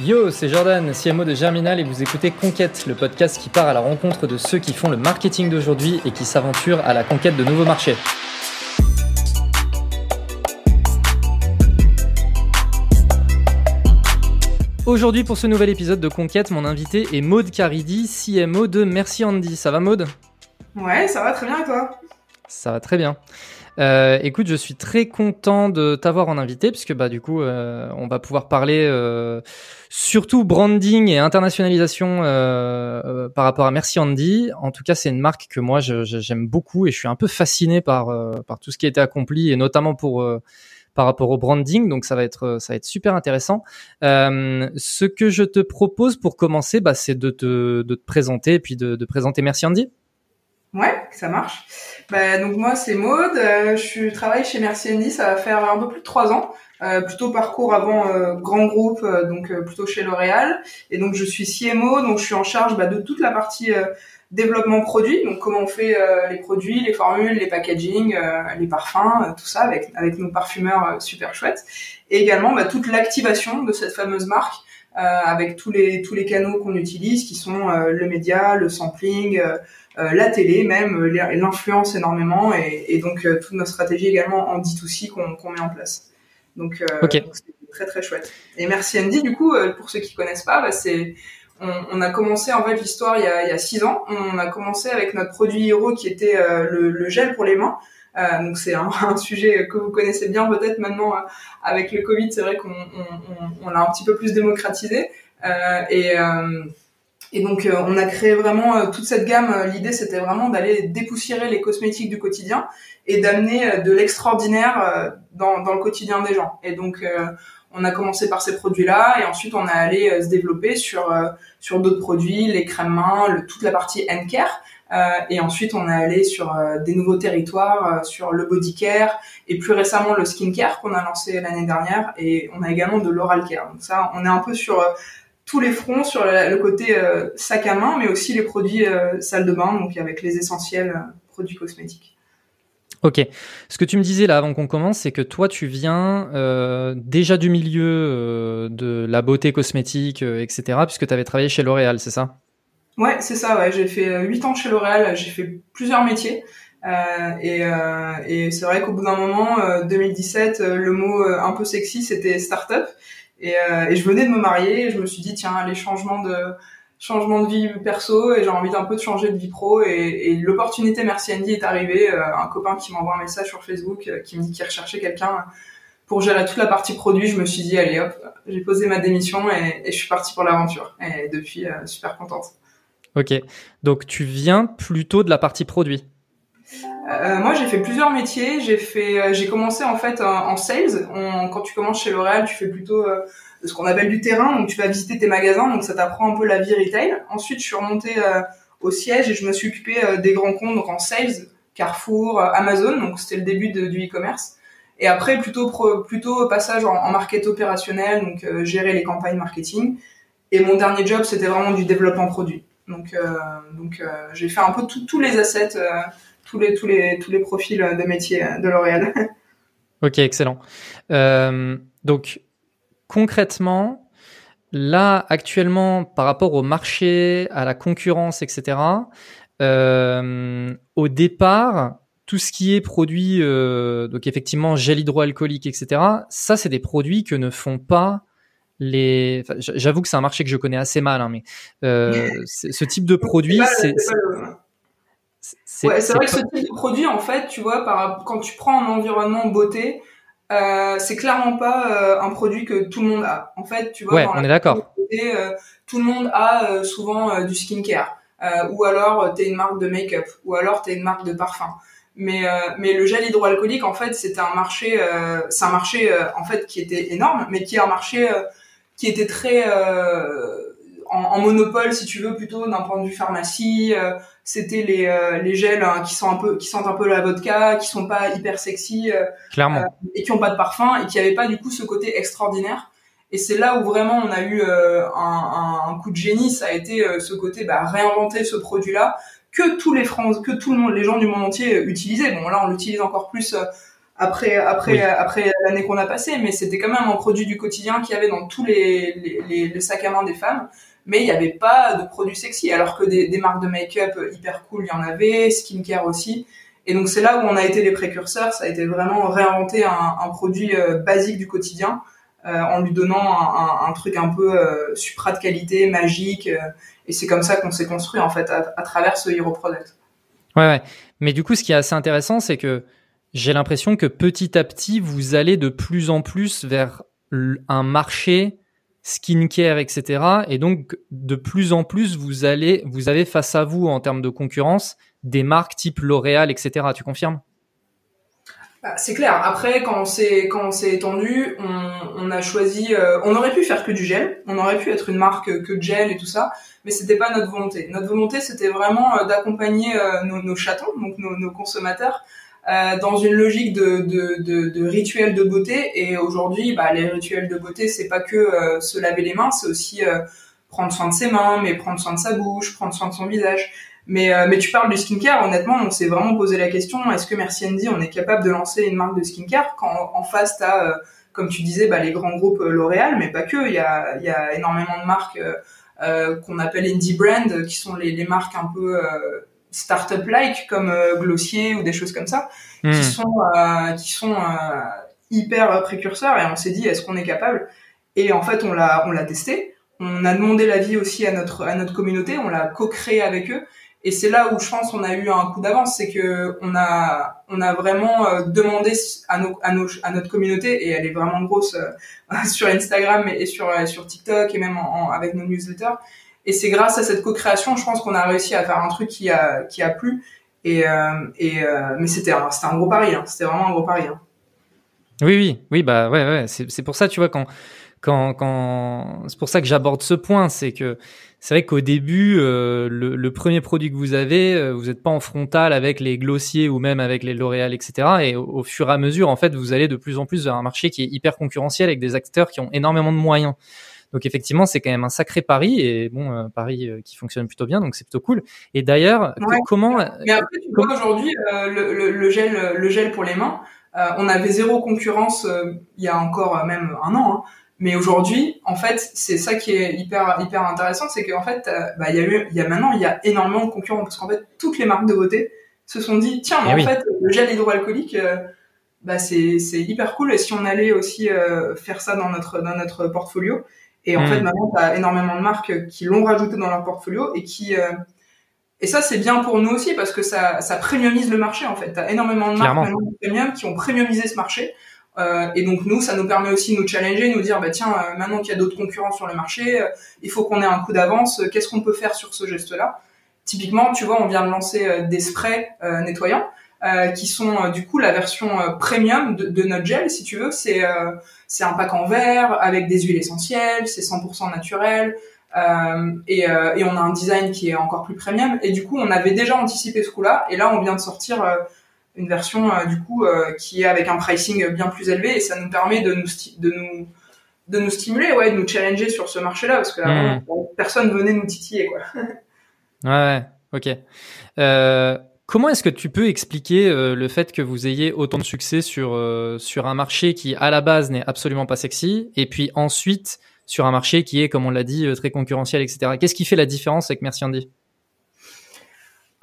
Yo, c'est Jordan, CMO de Germinal et vous écoutez Conquête, le podcast qui part à la rencontre de ceux qui font le marketing d'aujourd'hui et qui s'aventurent à la conquête de nouveaux marchés. Aujourd'hui pour ce nouvel épisode de Conquête, mon invité est Maude Caridi, CMO de Merci Andy. Ça va Maude? Ouais, ça va très bien et toi? Ça va très bien. Euh, écoute, je suis très content de t'avoir en invité puisque bah du coup, euh, on va pouvoir parler euh, surtout branding et internationalisation par rapport à Merci Andy. En tout cas, c'est une marque que moi j'aime beaucoup et je suis un peu fasciné par par tout ce qui a été accompli et notamment pour par rapport au branding. Donc ça va être ça va être super intéressant. ce que je te propose pour commencer, bah, c'est de te de te présenter et puis de, de présenter Merci Andy. Ouais, ça marche. Bah, donc moi c'est Maude, euh, je travaille chez Merci Andy, ça va faire un peu plus de trois ans. Euh, plutôt parcours avant euh, grand groupe, euh, donc plutôt chez L'Oréal. Et donc je suis CMO, donc je suis en charge bah, de toute la partie développement produit, donc comment on fait les produits, les formules, les packaging, les parfums, tout ça avec avec nos parfumeurs super chouettes. Et également bah, toute l'activation de cette fameuse marque. avec tous les tous les canaux qu'on utilise qui sont le média, le sampling, euh, la télé même, euh, l'influence énormément et, donc euh, toute notre stratégie également en D2C qu'on met en place. Donc, c'est très très chouette. Et merci Andy, du coup, pour ceux qui connaissent pas, bah, c'est on, a commencé en fait l'histoire il, y a six ans. On a commencé avec notre produit héros qui était le, gel pour les mains. donc c'est un, sujet que vous connaissez bien peut-être maintenant avec le Covid. C'est vrai qu'on on, l'a un petit peu plus démocratisé. et et donc, euh, on a créé vraiment euh, toute cette gamme. Euh, l'idée, c'était vraiment d'aller dépoussiérer les cosmétiques du quotidien et d'amener de l'extraordinaire dans, dans, le quotidien des gens. Et donc, on a commencé par ces produits-là et ensuite, on a allé se développer sur sur d'autres produits, les crèmes mains, le, toute la partie hand care. et ensuite, on est allé sur des nouveaux territoires, sur le body care et plus récemment le skin care qu'on a lancé l'année dernière. Et on a également de l'oral care. Donc ça, on est un peu sur tous les fronts sur le côté euh, sac à main, mais aussi les produits euh, salle de bain, donc avec les essentiels euh, produits cosmétiques. Ok. Ce que tu me disais là avant qu'on commence, c'est que toi, tu viens déjà du milieu de la beauté cosmétique, etc., puisque tu avais travaillé chez L'Oréal, c'est ça? Ouais, c'est ça. Ouais. J'ai fait 8 ans chez L'Oréal, j'ai fait plusieurs métiers. et, et c'est vrai qu'au bout d'un moment, 2017, le mot un peu sexy, c'était start-up. Et, euh, et, je venais de me marier et je me suis dit tiens les changements de changement de vie perso et j'ai envie d'un peu de changer de vie pro. Et, l'opportunité Merci Andy est arrivée euh, un copain qui m'envoie un message sur Facebook euh, qui me dit qu'il recherchait quelqu'un pour gérer toute la partie produit. Je me suis dit allez hop j'ai posé ma démission et je suis partie pour l'aventure. Et depuis super contente. Ok. Donc tu viens plutôt de la partie produit? Euh, moi, j'ai fait plusieurs métiers. J'ai fait, euh, j'ai commencé en fait en, sales. quand tu commences chez L'Oréal, tu fais plutôt euh, ce qu'on appelle du terrain. Donc, tu vas visiter tes magasins. Donc, ça t'apprend un peu la vie retail. Ensuite, je suis remontée au siège et je me suis occupée des grands comptes, donc en sales, Carrefour, Amazon. Donc, c'était le début du e-commerce. Et après, plutôt passage en, en market opérationnel, donc gérer les campagnes marketing. Et mon dernier job, c'était vraiment du développement produit. Donc j'ai fait un peu tous les assets tous les tous les tous les profils de métier de L'Oréal. ok, excellent. Euh, donc concrètement, là actuellement, par rapport au marché, à la concurrence, etc. Euh, au départ, tout ce qui est produit, euh, donc effectivement gel hydroalcoolique, etc. Ça, c'est des produits que ne font pas les. J'avoue que c'est un marché que je connais assez mal, hein, mais ce type de produit, c'est c'est vrai que ce type de produit, en fait, tu vois, par, quand tu prends un environnement beauté, euh, c'est clairement pas euh, un produit que tout le monde a. En fait, tu vois, ouais, on est d'accord. Euh, tout le monde a euh, souvent euh, du skincare, ou alors t'es une marque de make-up, ou alors t'es une marque de parfum. Mais mais le gel hydroalcoolique, en fait, c'était un marché, c'est un marché en fait qui était énorme, mais qui est un marché qui était très en, en, monopole, si tu veux, plutôt d'un point de vue pharmacie c'était les, euh, les gels hein, qui sont un peu qui sentent un peu la vodka, qui sont pas hyper sexy, euh, clairement, euh, et qui ont pas de parfum et qui avaient pas du coup ce côté extraordinaire. Et c'est là où vraiment on a eu un, un, coup de génie, ça a été ce côté bah, réinventer ce produit-là que tous les Français, que tout le monde, les gens du monde entier utilisaient. Bon là on l'utilise encore plus après après après l'année qu'on a passée, mais c'était quand même un produit du quotidien qu'il y avait dans tous les, les, les, sacs à main des femmes. Mais il n'y avait pas de produits sexy, alors que des, marques de make-up hyper cool, il y en avait, skincare aussi. Et donc c'est là où on a été les précurseurs, ça a été vraiment réinventer un, produit euh, basique du quotidien euh, en lui donnant un, truc un peu euh, supra de qualité, magique. Et c'est comme ça qu'on s'est construit en fait à, à, travers ce Hero Product. Ouais, ouais. Mais du coup, ce qui est assez intéressant, c'est que j'ai l'impression que petit à petit, vous allez de plus en plus vers un marché skincare, etc. Et donc, de plus en plus, vous allez, vous avez face à vous en termes de concurrence des marques type L'Oréal, etc. Tu confirmes? Bah, c'est clair. Après, quand on s'est quand étendu, on, a choisi. Euh, on aurait pu faire que du gel. On aurait pu être une marque que de gel et tout ça, mais c'était pas notre volonté. Notre volonté, c'était vraiment euh, d'accompagner euh, nos, chatons, donc nos consommateurs, dans une logique de, de, de, de rituels de beauté. Et aujourd'hui, bah, les rituels de beauté, c'est pas que se laver les mains, c'est aussi prendre soin de ses mains, mais prendre soin de sa bouche, prendre soin de son visage. Mais, euh, mais tu parles du skincare, honnêtement, on s'est vraiment posé la question, est-ce que Merci Andy, on est capable de lancer une marque de skincare quand en face, tu as, euh, comme tu disais, bah, les grands groupes euh, L'Oréal, mais pas que, il y a, y a énormément de marques euh, qu'on appelle indie brand, qui sont les, les marques un peu start-up-like, comme Glossier ou des choses comme ça, qui hmm. sont, qui sont hyper précurseurs, et on s'est dit, est-ce qu'on est capable? Et en fait, on l'a on l'a testé, on a demandé l'avis aussi à notre, à notre communauté, on l'a co-créé avec eux, et c'est là où je pense qu'on a eu un coup d'avance, c'est que on a on a vraiment euh, demandé à nos, à nos à notre communauté. Et elle est vraiment grosse euh, sur Instagram et sur euh, sur TikTok et même en, avec nos newsletters. Et c'est grâce à cette co-création, je pense qu'on a réussi à faire un truc qui a qui a plu. Et et mais c'était c'était un gros pari, hein. c'était vraiment un gros pari. Hein. Oui oui oui bah ouais ouais c'est pour ça tu vois quand quand quand c'est pour ça que j'aborde ce point, c'est que c'est vrai qu'au début, euh, le, premier produit que vous avez, euh, vous n'êtes pas en frontal avec les Glossier ou même avec les L'Oréal, etc. Et au, fur et à mesure, en fait, vous allez de plus en plus vers un marché qui est hyper concurrentiel avec des acteurs qui ont énormément de moyens. Donc effectivement, c'est quand même un sacré pari et bon, euh, pari qui fonctionne plutôt bien, donc c'est plutôt cool. Et d'ailleurs, comment Mais après, tu vois aujourd'hui, le, le, le, gel, le gel pour les mains, on avait zéro concurrence il y a encore même un an. Hein. Mais aujourd'hui, en fait, c'est ça qui est hyper hyper intéressant, c'est qu'en fait, euh, bah, il y a eu, il y a maintenant, il y a énormément de concurrents parce qu'en fait, toutes les marques de beauté se sont dit, tiens, mais eh en fait, le gel hydroalcoolique, euh, bah c'est c'est hyper cool. Et si on allait aussi euh, faire ça dans notre dans notre portfolio, et en hmm. fait, maintenant, t'as énormément de marques qui l'ont rajouté dans leur portfolio et qui et ça, c'est bien pour nous aussi parce que ça, ça premiumise le marché en fait. T'as énormément de marques premium qui ont premiumisé ce marché. Euh, et donc nous, ça nous permet aussi de nous challenger, nous dire bah tiens, euh, maintenant qu'il y a d'autres concurrents sur le marché, euh, il faut qu'on ait un coup d'avance. Qu'est-ce qu'on peut faire sur ce geste-là? Typiquement, tu vois, on vient de lancer des sprays nettoyants qui sont du coup la version premium de, de, notre gel, si tu veux. C'est c'est un pack en verre avec des huiles essentielles, c'est 100% naturel. et, et on a un design qui est encore plus premium. Et du coup, on avait déjà anticipé ce coup-là. Et là, on vient de sortir une version euh, du coup euh, qui est avec un pricing bien plus élevé et ça nous permet de nous de nous de nous stimuler, ouais, de nous challenger sur ce marché-là parce que mmh. personne venait nous titiller quoi. ouais, ok. Euh, comment est-ce que tu peux expliquer le fait que vous ayez autant de succès sur sur un marché qui à la base n'est absolument pas sexy et puis ensuite sur un marché qui est comme on l'a dit très concurrentiel etc. Qu'est-ce qui fait la différence avec Merci Andy?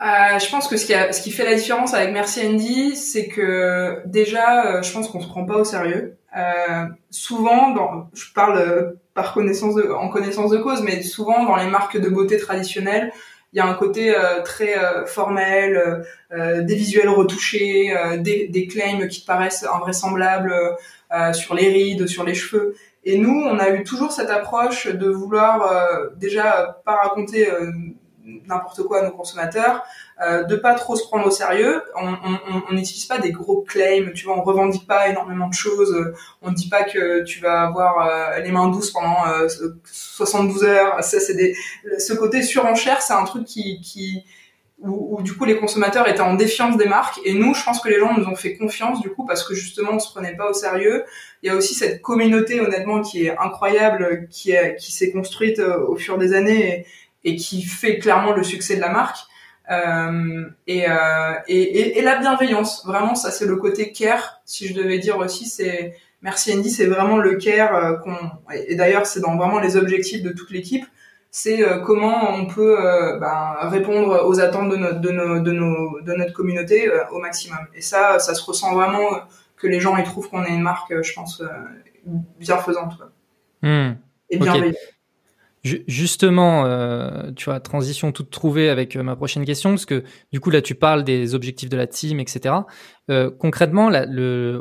Euh, je pense que ce qui, ce qui fait la différence avec Merci Andy, c'est que déjà, euh, je pense qu'on se prend pas au sérieux. Euh, souvent, dans, je parle euh, par connaissance en connaissance de cause, mais souvent dans les marques de beauté traditionnelles, il y a un côté très formel, des visuels retouchés, des, des, claims qui paraissent invraisemblables sur les rides, sur les cheveux. Et nous, on a eu toujours cette approche de vouloir déjà pas raconter n'importe quoi à nos consommateurs, euh, de pas trop se prendre au sérieux. On n'utilise pas des gros claims, tu vois, on revendique pas énormément de choses. On ne dit pas que tu vas avoir euh, les mains douces pendant 72 euh, heures. Ça, c'est ce côté surenchère, c'est un truc qui, où, du coup les consommateurs étaient en défiance des marques et nous je pense que les gens nous ont fait confiance du coup parce que justement on se prenait pas au sérieux il y a aussi cette communauté honnêtement qui est incroyable qui qui s'est construite au fur des années et qui fait clairement le succès de la marque. Euh, et, euh, et, et, et, la bienveillance. Vraiment, ça c'est le côté care. Si je devais dire aussi, c'est merci Andy, c'est vraiment le care euh, qu'on. Et d'ailleurs, c'est dans vraiment les objectifs de toute l'équipe. C'est euh, comment on peut ben, répondre aux attentes de notre de nos de nos de notre communauté au maximum. Et ça, ça se ressent vraiment que les gens ils trouvent qu'on est une marque, je pense, bienfaisante. Quoi. Hmm. Et bienveillante. Justement, euh, tu vois, transition toute trouvée avec euh, ma prochaine question, parce que du coup là tu parles des objectifs de la team, etc. Euh, concrètement,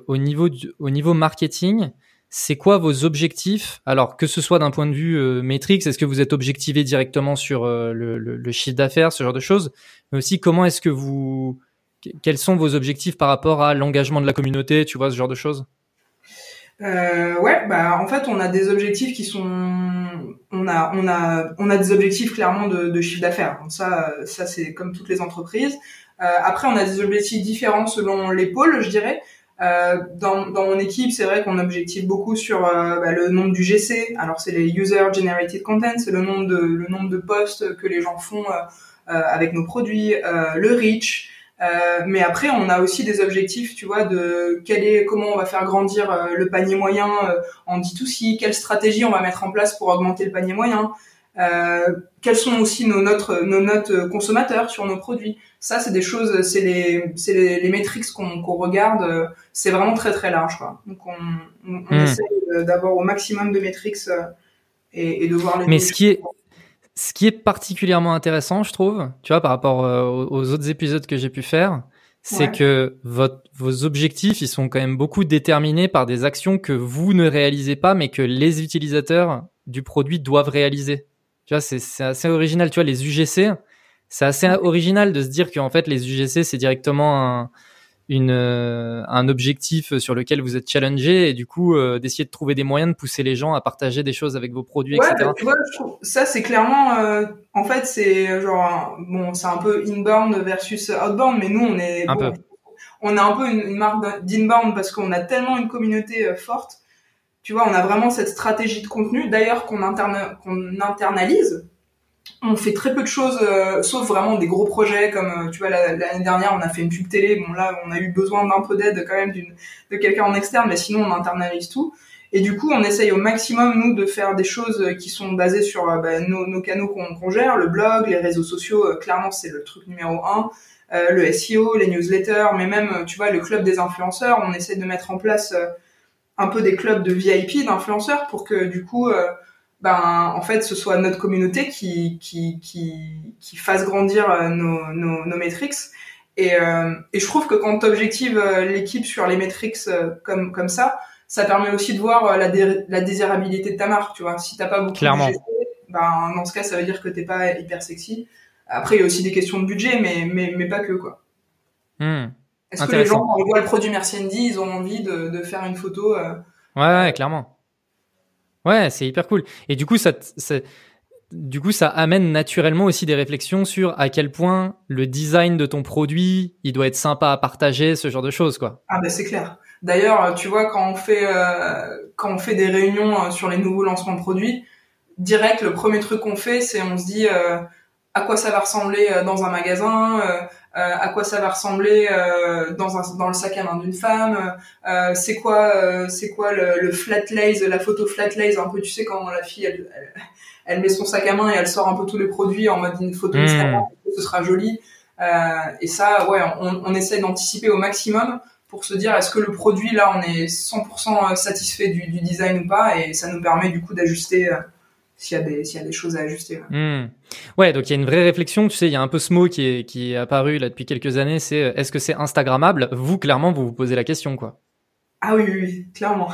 au niveau marketing, c'est quoi vos objectifs? Alors que ce soit d'un point de vue euh, métrique, est-ce que vous êtes objectivé directement sur le, chiffre d'affaires, ce genre de choses, mais aussi comment est-ce que vous, quels sont vos objectifs par rapport à l'engagement de la communauté, tu vois, ce genre de choses? Euh, ouais, bah en fait on a des objectifs qui sont, on a on a on a des objectifs clairement de, de chiffre d'affaires. Ça ça c'est comme toutes les entreprises. Euh, après on a des objectifs différents selon les pôles, je dirais. Euh, dans, dans mon équipe, c'est vrai qu'on objective beaucoup sur euh, bah, le nombre du GC. Alors c'est les user generated content, c'est le nombre de le nombre de posts que les gens font euh, euh, avec nos produits, le reach. Euh, mais après, on a aussi des objectifs, tu vois, de quel est, comment on va faire grandir euh, le panier moyen euh, en D2C, quelle stratégie on va mettre en place pour augmenter le panier moyen, euh, quelles sont aussi nos notes, nos notes consommateurs sur nos produits. Ça, c'est des choses, c'est les, c'est les, les métriques qu'on regarde. C'est vraiment très très large, quoi. Donc, on, on, on hmm. essaie d'avoir au maximum de métriques et, et de voir les. Mais ce qui est ce qui est particulièrement intéressant, je trouve, tu vois, par rapport euh, aux autres épisodes que j'ai pu faire, c'est que votre, vos objectifs, ils sont quand même beaucoup déterminés par des actions que vous ne réalisez pas, mais que les utilisateurs du produit doivent réaliser. Tu vois, c'est assez original. Tu vois, les UGC, c'est assez original de se dire qu'en fait, les UGC, c'est directement un, une, euh, un objectif sur lequel vous êtes challengé et du coup euh, d'essayer de trouver des moyens de pousser les gens à partager des choses avec vos produits, ouais, etc. Tu vois, je trouve, ça c'est clairement, euh, en fait c'est genre bon, c'est un peu inbound versus outbound, mais nous on est, un peu. on a un peu une, une marque d'inbound parce qu'on a tellement une communauté forte. Tu vois, on a vraiment cette stratégie de contenu, d'ailleurs qu'on interne, qu'on internalise on fait très peu de choses, euh, sauf vraiment des gros projets comme euh, tu vois l'année dernière on a fait une pub télé. Bon là on a eu besoin d'un peu d'aide quand même d'une de quelqu'un en externe, mais sinon on internalise tout. Et du coup on essaye au maximum nous de faire des choses qui sont basées sur euh, bah, nos, nos, canaux qu'on gère, le blog, les réseaux sociaux. clairement c'est le truc numéro un. le SEO, les newsletters, mais même tu vois le club des influenceurs. On essaie de mettre en place un peu des clubs de VIP d'influenceurs pour que du coup ben en fait ce soit notre communauté qui qui qui, qui fasse grandir euh, nos nos, nos métriques. Et euh, et je trouve que quand tu objectives euh, l'équipe sur les métriques comme comme ça ça permet aussi de voir la la désirabilité de ta marque tu vois. Si t'as pas beaucoup Clairement. de ben dans ce cas ça veut dire que t'es pas hyper sexy. Après il y a aussi des questions de budget mais mais mais pas que quoi. Hmm. est-ce que les gens quand ils voient le produit Merci Andy ils ont envie de de faire une photo ouais, ouais clairement Ouais, c'est hyper cool. Et du coup, ça, du coup, ça amène naturellement aussi des réflexions sur à quel point le design de ton produit, il doit être sympa à partager, ce genre de choses, quoi. Ah ben c'est clair. D'ailleurs, tu vois, quand on fait euh, des réunions euh, sur les nouveaux lancements de produits, direct, le premier truc qu'on fait, c'est on se dit euh, à quoi ça va ressembler euh, dans un magasin, euh, euh, à quoi ça va ressembler dans, un, dans le sac à main d'une femme, c'est quoi c'est quoi le, le, flat lace, la photo flat lace, un peu tu sais quand la fille elle, elle, met son sac à main et elle sort un peu tous les produits en mode une photo mmh. Instagram, ce sera joli. et ça, ouais, on, on essaie d'anticiper au maximum pour se dire est-ce que le produit là on est 100% satisfait du, du, design ou pas? Et ça nous permet du coup d'ajuster s'il y, a des, s'il y a des choses à ajuster. Ouais. Mmh. ouais, donc il y a une vraie réflexion. Tu sais, il y a un peu ce mot qui est, qui est apparu là depuis quelques années. C'est euh, est-ce que c'est Instagrammable? Vous, clairement, vous vous posez la question, quoi. Ah oui, oui, oui clairement.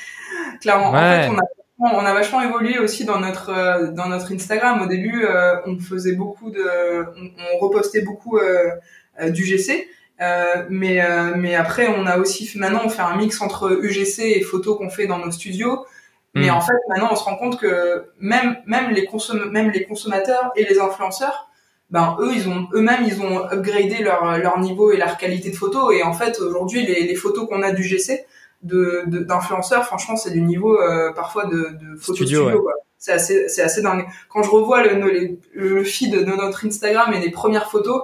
clairement. Ouais. En fait, on a on a vachement évolué aussi dans notre euh, dans notre Instagram. Au début, euh, on faisait beaucoup de, on, on repostait beaucoup euh, du GC, mais mais après, on a aussi maintenant on fait un mix entre UGC et photos qu'on fait dans nos studios. Mais mm. en fait, maintenant, on se rend compte que même même les consom même les consommateurs et les influenceurs, ben eux, ils ont eux-mêmes, ils ont upgradé leur leur niveau et leur qualité de photo. Et en fait, aujourd'hui, les, les photos qu'on a du GC de d'influenceurs, franchement, c'est du niveau euh, parfois de, de photo studio. studio c'est assez c'est assez dingue. Quand je revois le, le, le feed de notre Instagram et les premières photos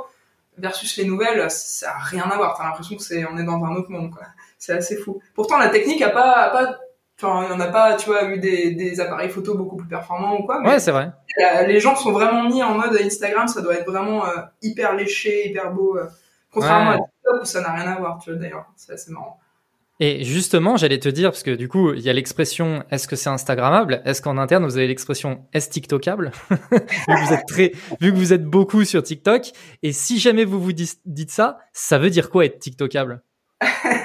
versus les nouvelles, ça a rien à voir. T'as l'impression que c'est on est dans un autre monde quoi. C'est assez fou. Pourtant la technique a pas a pas Enfin, il n'y en a pas, tu vois, eu des, des appareils photo beaucoup plus performants ou quoi. ouais, c'est vrai. Les gens sont vraiment mis en mode Instagram, ça doit être vraiment euh, hyper léché, hyper beau. Euh, contrairement à TikTok où ça n'a rien à voir, tu vois, d'ailleurs. C'est assez marrant. Et justement, j'allais te dire, parce que du coup, il y a l'expression est-ce que c'est Instagrammable? Est-ce qu'en interne, vous avez l'expression est-ce TikTokable? Vu, que vous êtes très, vu que vous êtes beaucoup sur TikTok. Et si jamais vous vous dites ça, ça veut dire quoi être TikTokable?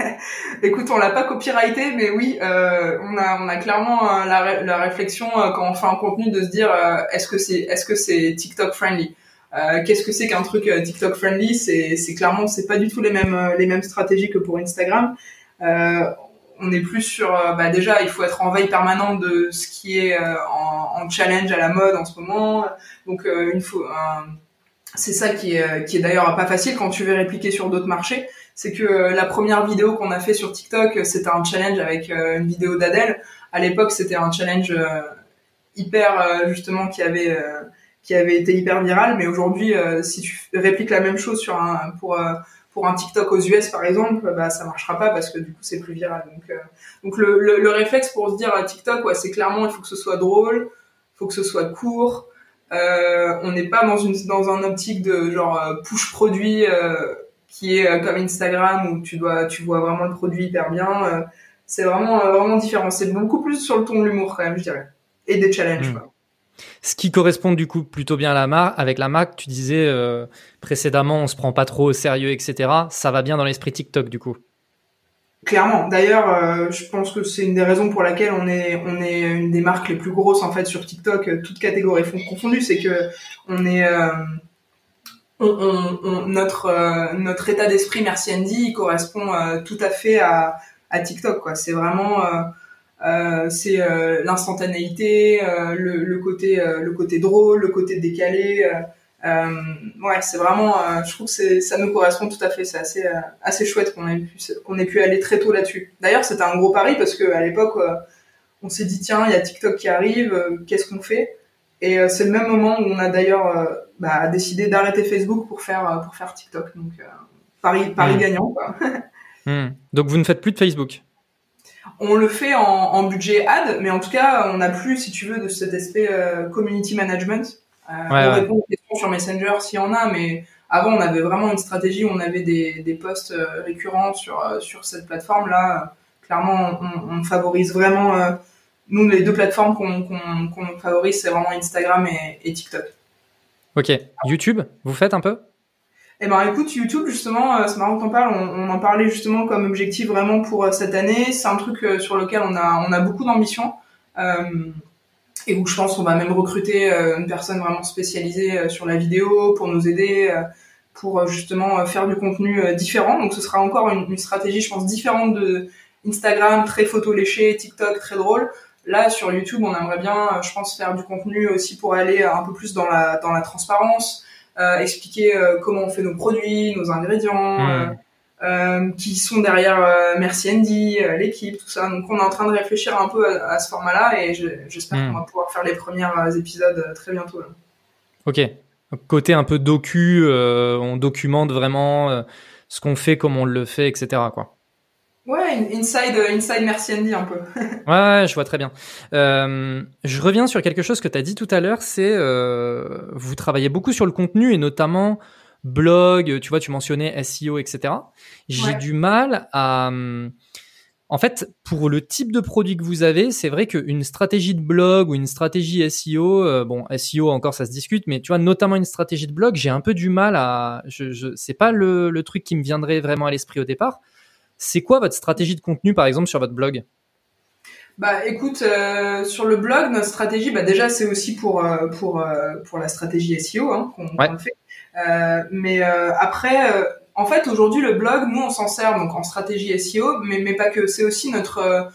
Écoute, on l'a pas copyrighté, mais oui, euh, on a clairement euh, la, réflexion euh, quand on fait un contenu de se dire est-ce que c'est est-ce que c'est TikTok friendly? Qu'est-ce que c'est qu'un truc TikTok friendly? C'est c'est clairement c'est pas du tout les mêmes les mêmes stratégies que pour Instagram. on est plus sur bah déjà il faut être en veille permanente de ce qui est en, en, challenge à la mode en ce moment. Donc une fois c'est ça qui est qui est d'ailleurs pas facile quand tu veux répliquer sur d'autres marchés c'est que euh, la première vidéo qu'on a fait sur TikTok, euh, c'était un challenge avec euh, une vidéo d'Adèle. À l'époque, c'était un challenge hyper justement qui avait qui avait été hyper viral. Mais aujourd'hui, si tu répliques la même chose sur un pour pour un TikTok aux US par exemple, bah ça marchera pas parce que du coup c'est plus viral. Donc donc le, le, réflexe pour se dire TikTok, ouais, c'est clairement il faut que ce soit drôle, il faut que ce soit court. on n'est pas dans une dans un optique de genre push produit qui est euh, comme Instagram où tu dois, tu vois vraiment le produit hyper bien. Euh, c'est vraiment, euh, vraiment différent. C'est beaucoup plus sur le ton de l'humour quand même, je dirais, et des challenges. Hmm. Ce qui correspond du coup plutôt bien à la marque, avec la marque, tu disais précédemment, on se prend pas trop au sérieux, etc. Ça va bien dans l'esprit TikTok du coup. Clairement. D'ailleurs, je pense que c'est une des raisons pour laquelle on est on est une des marques les plus grosses en fait sur TikTok, toutes catégories confondues, c'est que on est on, on, notre euh, notre état d'esprit, merci Andy, il correspond euh, tout à fait à, à TikTok. Quoi. C'est vraiment euh, c'est l'instantanéité, le, le, côté le côté drôle, le côté décalé. ouais, c'est vraiment. je trouve que ça nous correspond tout à fait. C'est assez assez chouette qu'on ait pu qu'on ait pu aller très tôt là-dessus. D'ailleurs, c'était un gros pari parce que à l'époque, on s'est dit tiens, il y a TikTok qui arrive, qu'est-ce qu'on fait? Et c'est le même moment où on a d'ailleurs bah, a décidé d'arrêter Facebook pour faire euh, pour faire TikTok. Donc euh, Paris Paris hmm. gagnant. Quoi. Hmm. Donc vous ne faites plus de Facebook? On le fait en, en, budget ad, mais en tout cas, on n'a plus, si tu veux, de cet aspect euh, community management. Euh, on répond aux questions sur Messenger s'il y en a, mais avant, on avait vraiment une stratégie où on avait des, des posts récurrents sur sur cette plateforme. Là, clairement, on, on favorise vraiment. nous, les deux plateformes qu'on qu'on favorise, c'est vraiment Instagram et, et TikTok. Ok. YouTube, vous faites un peu? Eh ben écoute, YouTube justement, euh, c'est marrant que t'en parles. On, en parlait justement comme objectif vraiment pour euh, cette année. C'est un truc euh, sur lequel on a on a beaucoup d'ambition et où je pense qu'on va même recruter une personne vraiment spécialisée sur la vidéo pour nous aider pour justement faire du contenu différent. Donc ce sera encore une, une, stratégie, je pense, différente de Instagram très photo léché, TikTok très drôle. Là, sur YouTube, on aimerait bien, euh, je pense, faire du contenu aussi pour aller un peu plus dans la dans la transparence, euh, expliquer euh, comment on fait nos produits, nos ingrédients, euh, qui sont derrière Merci Andy, l'équipe, tout ça. Donc, on est en train de réfléchir un peu à, ce format-là et j'espère hmm. qu'on va pouvoir faire les premiers épisodes très bientôt. Ok. Côté un peu docu, on documente vraiment ce qu'on fait, comment on le fait, etc. Quoi. Ouais, inside, inside Merci Andy un peu. ouais, je vois très bien. Euh, je reviens sur quelque chose que tu as dit tout à l'heure, c'est euh, vous travaillez beaucoup sur le contenu et notamment blog, tu vois, tu mentionnais SEO, etc. J'ai du mal à... En fait, pour le type de produit que vous avez, c'est vrai qu'une stratégie de blog ou une stratégie SEO, euh, bon, SEO encore ça se discute, mais tu vois, notamment une stratégie de blog, j'ai un peu du mal à... Je, je, c'est pas le, le truc qui me viendrait vraiment à l'esprit au départ. C'est quoi votre stratégie de contenu, par exemple, sur votre blog? Bah écoute, euh, sur le blog, notre stratégie, bah déjà c'est aussi pour euh, pour euh, pour la stratégie SEO hein, qu'on fait. mais après, en fait aujourd'hui le blog, nous on s'en sert donc en stratégie SEO, mais mais pas que. C'est aussi notre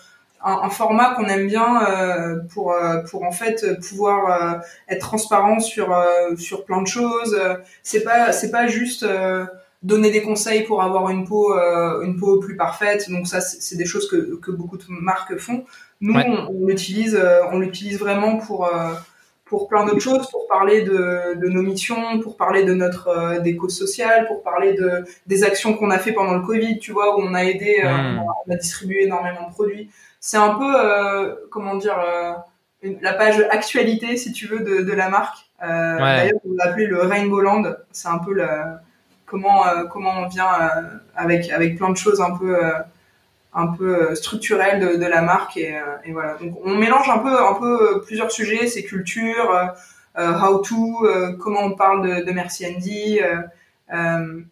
un, format qu'on aime bien pour pour en fait pouvoir être transparent sur sur plein de choses. C'est pas c'est pas juste donner des conseils pour avoir une peau euh, une peau plus parfaite donc ça c'est des choses que, que beaucoup de marques font Nous, on, l'utilise, on l'utilise vraiment pour pour plein d'autres choses, pour parler de, de, nos missions, pour parler de notre euh, des causes sociales, pour parler de des actions qu'on a fait pendant le Covid, tu vois, où on a aidé, euh, hmm. on, a, distribué énormément de produits. C'est un peu, euh, comment dire, euh, la page actualité, si tu veux, de, de la marque. D'ailleurs, on l'a appelé le Rainbow Land. C'est un peu le, comment comment on vient avec avec plein de choses un peu un peu euh, structurel de, de la marque et, euh, et, voilà. Donc on mélange un peu un peu euh, plusieurs sujets, c'est culture, how to, comment on parle de, de Merci Andy.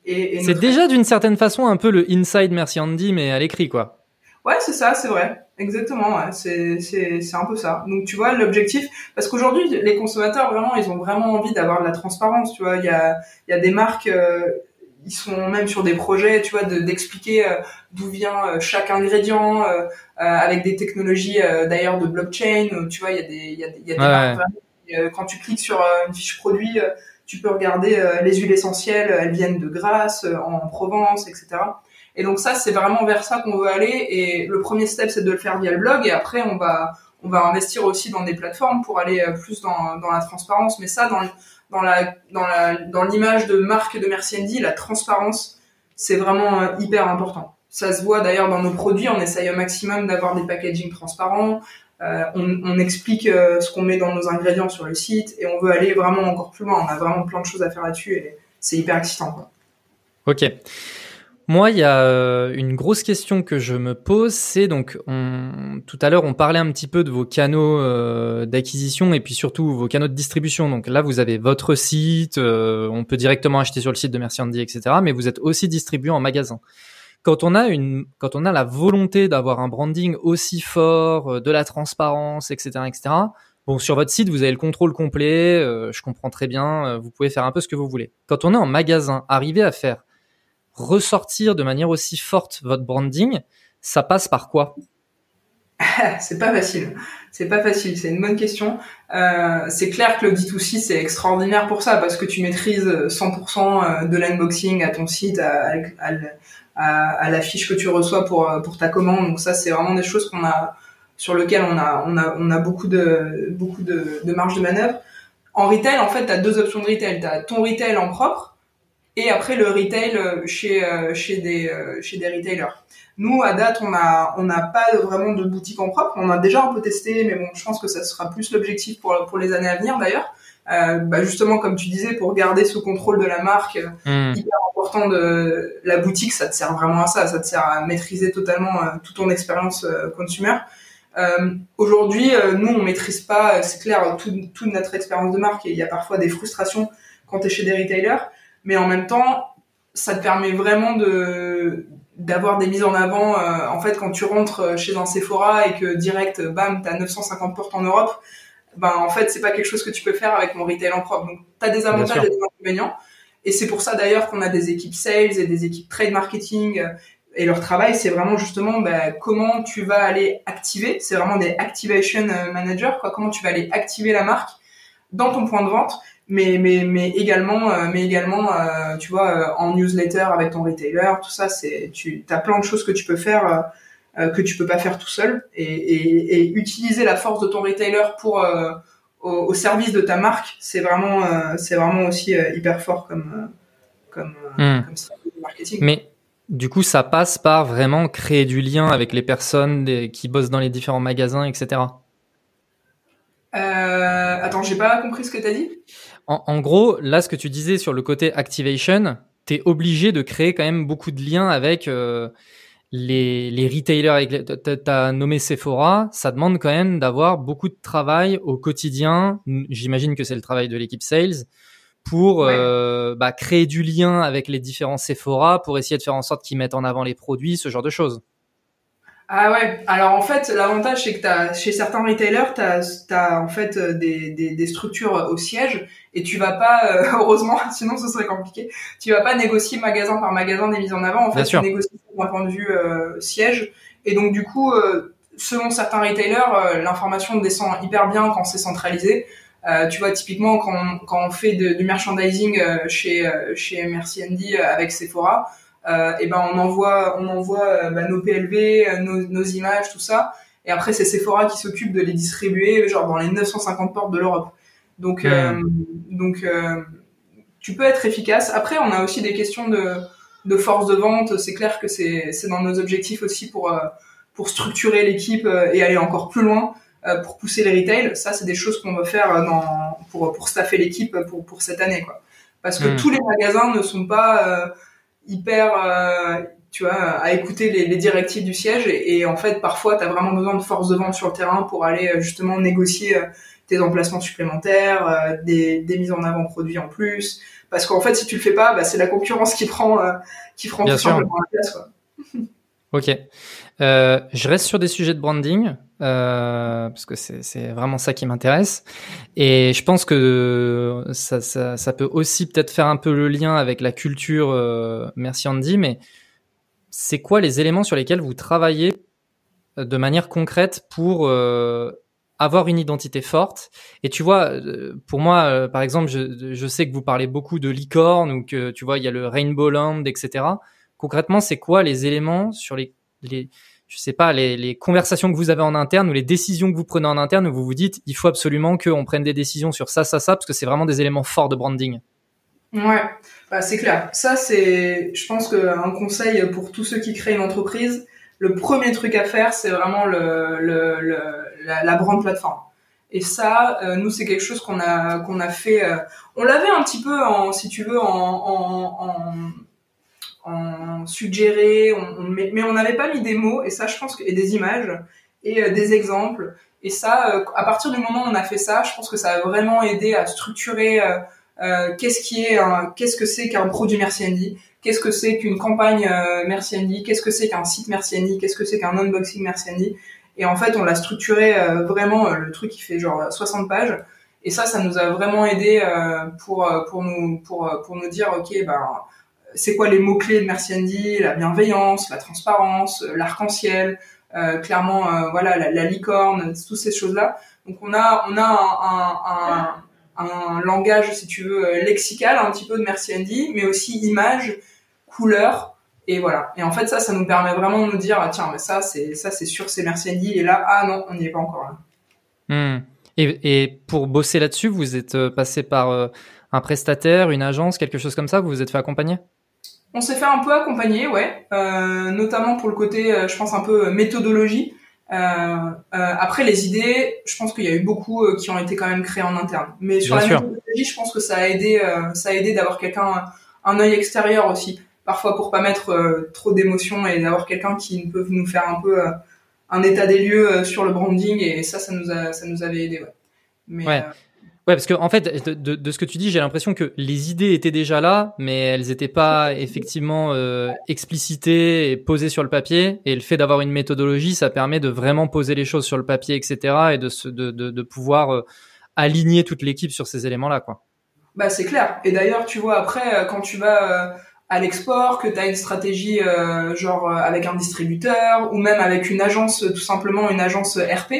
et, et c'est déjà d'une certaine façon un peu le inside Merci Andy mais à l'écrit quoi. Ouais, c'est ça, c'est vrai. Exactement, ouais. c'est c'est c'est un peu ça. Donc tu vois l'objectif parce qu'aujourd'hui les consommateurs vraiment ils ont vraiment envie d'avoir de la transparence, tu vois, il y a il y a des marques ils sont même sur des projets, tu vois, d'expliquer euh, d'où vient euh, chaque ingrédient euh, avec des technologies d'ailleurs de blockchain. Tu vois, il y a des, il y a, y a des quand tu cliques sur une fiche produit, tu peux regarder les huiles essentielles, elles viennent de Grasse, en Provence, etc. Et donc ça, c'est vraiment vers ça qu'on veut aller. Et le premier step, c'est de le faire via le blog. Et après, on va on va investir aussi dans des plateformes pour aller plus dans, dans la transparence. Mais ça, dans dans la dans la dans l'image de marque de Andy, la transparence, c'est vraiment euh, hyper important. Ça se voit d'ailleurs dans nos produits, on essaye au maximum d'avoir des packaging transparents. Euh, on, on, explique euh, ce qu'on met dans nos ingrédients sur le site et on veut aller vraiment encore plus loin. On a vraiment plein de choses à faire là-dessus et c'est hyper excitant. Quoi. Ok. Moi, il y a euh, une grosse question que je me pose, c'est donc, on, tout à l'heure, on parlait un petit peu de vos canaux euh, d'acquisition et puis surtout vos canaux de distribution. Donc là, vous avez votre site, euh, on peut directement acheter sur le site de Merci Andy, etc. Mais vous êtes aussi distribué en magasin. Quand on a une, quand on a la volonté d'avoir un branding aussi fort, de la transparence, etc., etc. Bon, sur votre site, vous avez le contrôle complet. je comprends très bien. vous pouvez faire un peu ce que vous voulez. Quand on est en magasin, arriver à faire ressortir de manière aussi forte votre branding, ça passe par quoi? C'est pas facile. C'est pas facile. C'est une bonne question. Euh, c'est clair que le D2C c'est extraordinaire pour ça parce que tu maîtrises 100% euh, de l'unboxing à ton site, à, à, la fiche que tu reçois pour pour ta commande. Donc ça c'est vraiment des choses qu'on a sur lesquelles on a on a on a beaucoup de beaucoup de, de marge de manœuvre. En retail en fait tu as deux options de retail. Tu as ton retail en propre et après le retail euh, chez euh, chez des euh, chez des retailers. Nous à date on a on n'a pas vraiment de boutique en propre. On a déjà un peu testé, mais bon je pense que ça sera plus l'objectif pour pour les années à venir d'ailleurs. Euh, bah justement comme tu disais pour garder ce contrôle de la marque hmm. hyper important de la boutique ça te sert vraiment à ça ça te sert à maîtriser totalement toute ton expérience consumer euh, aujourd'hui nous on maîtrise pas c'est clair toute notre expérience de marque et il y a parfois des frustrations quand tu es chez des retailers mais en même temps, ça te permet vraiment de d'avoir des mises en avant. Euh, en fait, quand tu rentres chez un Sephora et que direct, bam, t'as 950 portes en Europe, ben en fait, c'est pas quelque chose que tu peux faire avec mon retail en propre. Donc, t'as des avantages et des inconvénients. Et c'est pour ça d'ailleurs qu'on a des équipes sales et des équipes trade marketing. Et leur travail, c'est vraiment justement ben, comment tu vas aller activer. C'est vraiment des activation managers, quoi. Comment tu vas aller activer la marque dans ton point de vente mais mais mais également euh, mais également euh, tu vois euh, en newsletter avec ton retailer tout ça c'est tu as plein de choses que tu peux faire que tu peux pas faire tout seul et, et, et utiliser la force de ton retailer pour au, service de ta marque c'est vraiment c'est vraiment aussi hyper fort comme comme, hmm. comme marketing mais du coup, ça passe par vraiment créer du lien avec les personnes qui bossent dans les différents magasins, etc. Euh, attends, j'ai pas compris ce que tu as dit. En, gros, là, ce que tu disais sur le côté activation, tu es obligé de créer quand même beaucoup de liens avec euh, les, les retailers. Tu as nommé Sephora, ça demande quand même d'avoir beaucoup de travail au quotidien. J'imagine que c'est le travail de l'équipe sales pour euh, bah, créer du lien avec les différents Sephora, pour essayer de faire en sorte qu'ils mettent en avant les produits, ce genre de choses. Ah ouais. Alors en fait, l'avantage c'est que as, chez certains retailers, tu as, en fait euh, des, des, des, structures au siège et tu vas pas, euh, heureusement, sinon ce serait compliqué. Tu vas pas négocier magasin par magasin des mises en avant. En fait, tu négocies d'un point de vue euh, siège. Et donc du coup, selon certains retailers, l'information descend hyper bien quand c'est centralisé. tu vois, typiquement quand on, quand on fait du merchandising chez chez Merci Andy avec Sephora euh, et ben on envoie on envoie euh, bah, nos PLV, euh, nos, nos, images, tout ça. Et après, c'est Sephora qui s'occupe de les distribuer, genre dans les 950 portes de l'Europe. Donc, euh, donc, euh, tu peux être efficace. Après, on a aussi des questions de, de force de vente. C'est clair que c'est, c'est dans nos objectifs aussi pour, euh, pour structurer l'équipe et aller encore plus loin pour pousser les retails. Ça, c'est des choses qu'on va faire dans, pour, pour staffer l'équipe pour, pour cette année, quoi. Parce que hmm. tous les magasins ne sont pas hyper tu vois, à écouter les, les directives du siège. Et, et en fait, parfois, tu as vraiment besoin de force de vente sur le terrain pour aller euh, justement négocier euh, tes emplacements supplémentaires, euh, des, des, mises en avant produits en plus. Parce qu'en fait, si tu le fais pas, bah, c'est la concurrence qui prend, qui prend tout simplement la place. Quoi. ok. Euh, je reste sur des sujets de branding euh, parce que c'est vraiment ça qui m'intéresse et je pense que ça, ça, ça peut aussi peut-être faire un peu le lien avec la culture. Euh, merci Andy, mais c'est quoi les éléments sur lesquels vous travaillez euh, de manière concrète pour euh, avoir une identité forte? Et tu vois, pour moi, par exemple, je, sais que vous parlez beaucoup de licorne ou que tu vois, il y a le Rainbow Land, etc. Concrètement, c'est quoi les éléments sur les, les je sais pas, les, conversations que vous avez en interne ou les décisions que vous prenez en interne où vous vous dites, il faut absolument qu'on prenne des décisions sur ça, ça, ça, parce que c'est vraiment des éléments forts de branding. Ouais, bah, c'est clair. Ça, c'est, je pense qu'un conseil pour tous ceux qui créent une entreprise, le premier truc à faire, c'est vraiment le, la, brand plateforme. Et ça, euh, nous, c'est quelque chose qu'on a fait. Euh, on l'avait un petit peu, en, si tu veux, en, en suggéré, on, mais, mais, on n'avait pas mis des mots. Et ça, je pense que et des images et euh, des exemples. Et ça, à partir du moment où on a fait ça, je pense que ça a vraiment aidé à structurer euh, qu'est-ce qui est qu'est-ce que c'est qu'un produit Merci Andy, qu'est-ce que c'est qu'une campagne euh, Merci Andy, qu'est-ce que c'est qu'un site Merci Andy, qu'est-ce que c'est qu'un unboxing Merci Andy. Et en fait, on l'a structuré euh, vraiment le truc qui fait genre 60 pages. Et ça, ça nous a vraiment aidé pour pour nous pour pour nous dire ok ben c'est quoi les mots clés de Merci Andy, la bienveillance, la transparence, l'arc-en-ciel, clairement voilà la, licorne, toutes ces choses là. Donc on a on a un, langage, si tu veux, euh, lexical, un petit peu de Merci Andy, mais aussi image, couleur, et voilà. Et en fait, ça, ça nous permet vraiment de nous dire, ah, tiens, mais ça, c'est ça, c'est sûr, c'est Merci Andy, et là, ah non, on n'y est pas encore là. Hmm. Et, pour bosser là-dessus, vous êtes euh, passé par euh, un prestataire, une agence, quelque chose comme ça Vous vous êtes fait accompagner? On s'est fait un peu accompagner, ouais, euh, notamment pour le côté, je pense, un peu méthodologie. Euh, euh, après les idées, je pense qu'il y a eu beaucoup euh, qui ont été quand même créées en interne. Mais sur la méthodologie, je pense que ça a aidé, ça a aidé d'avoir quelqu'un, un œil extérieur aussi, parfois pour pas mettre trop d'émotions et d'avoir quelqu'un qui peut nous faire un peu un état des lieux sur le branding et ça, ça nous a, ça nous avait aidé. Ouais. Mais, ouais. Ouais, parce que en fait, de, de, ce que tu dis, j'ai l'impression que les idées étaient déjà là, mais elles n'étaient pas effectivement euh, explicitées et posées sur le papier. Et le fait d'avoir une méthodologie, ça permet de vraiment poser les choses sur le papier, etc., et de se, de, de, de pouvoir euh, aligner toute l'équipe sur ces éléments-là, quoi. Bah c'est clair. Et d'ailleurs, tu vois, après, euh, quand tu vas euh, à l'export, que tu as une stratégie genre avec un distributeur ou même avec une agence, tout simplement une agence RP.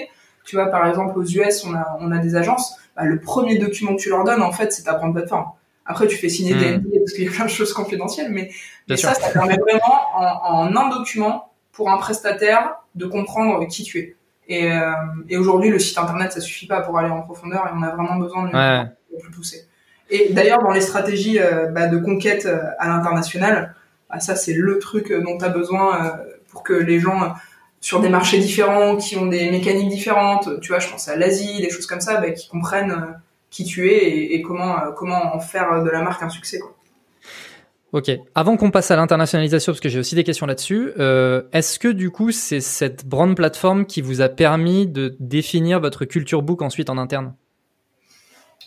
Tu vois, par exemple, aux US, on a, on a des agences le premier document que tu leur donnes, en fait, c'est ta brand plateforme. Après, tu fais signer des hmm. NDA parce qu'il y a plein de choses confidentielles, mais, ça, ça permet vraiment en, un document pour un prestataire de comprendre qui tu es. Et, euh, et aujourd'hui, le site internet, ça suffit pas pour aller en profondeur et on a vraiment besoin de, le plus pousser. Et d'ailleurs, dans les stratégies euh, bah, de conquête euh, à l'international, bah, ça, c'est le truc dont tu as besoin pour que les gens sur des marchés différents, qui ont des mécaniques différentes. Tu vois, je pense à l'Asie, des choses comme ça, bah, qui comprennent euh, qui tu es et, comment euh, comment en faire de la marque un succès. Quoi. Ok. Avant qu'on passe à l'internationalisation, parce que j'ai aussi des questions là-dessus, euh, est-ce que du coup c'est cette brand plateforme qui vous a permis de définir votre culture book ensuite en interne?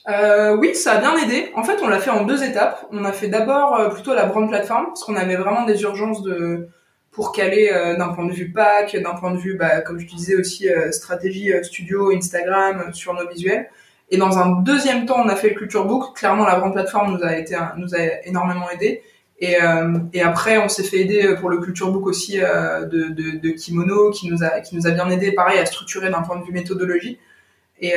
Euh, oui, ça a bien aidé. En fait, on l'a fait en deux étapes. On a fait d'abord plutôt la brand plateforme parce qu'on avait vraiment des urgences de pour caler euh, d'un point de vue pack, d'un point de vue, bah, comme je disais aussi, euh, stratégie euh, studio, Instagram, sur nos visuels. Et dans un deuxième temps, on a fait le Culture Book. Clairement, la grande plateforme nous a été, nous a énormément aidé. Et, et après, on s'est fait aider pour le Culture Book aussi de, de, de, Kimono, qui nous a, qui nous a bien aidé, pareil, à structurer d'un point de vue méthodologie. Et,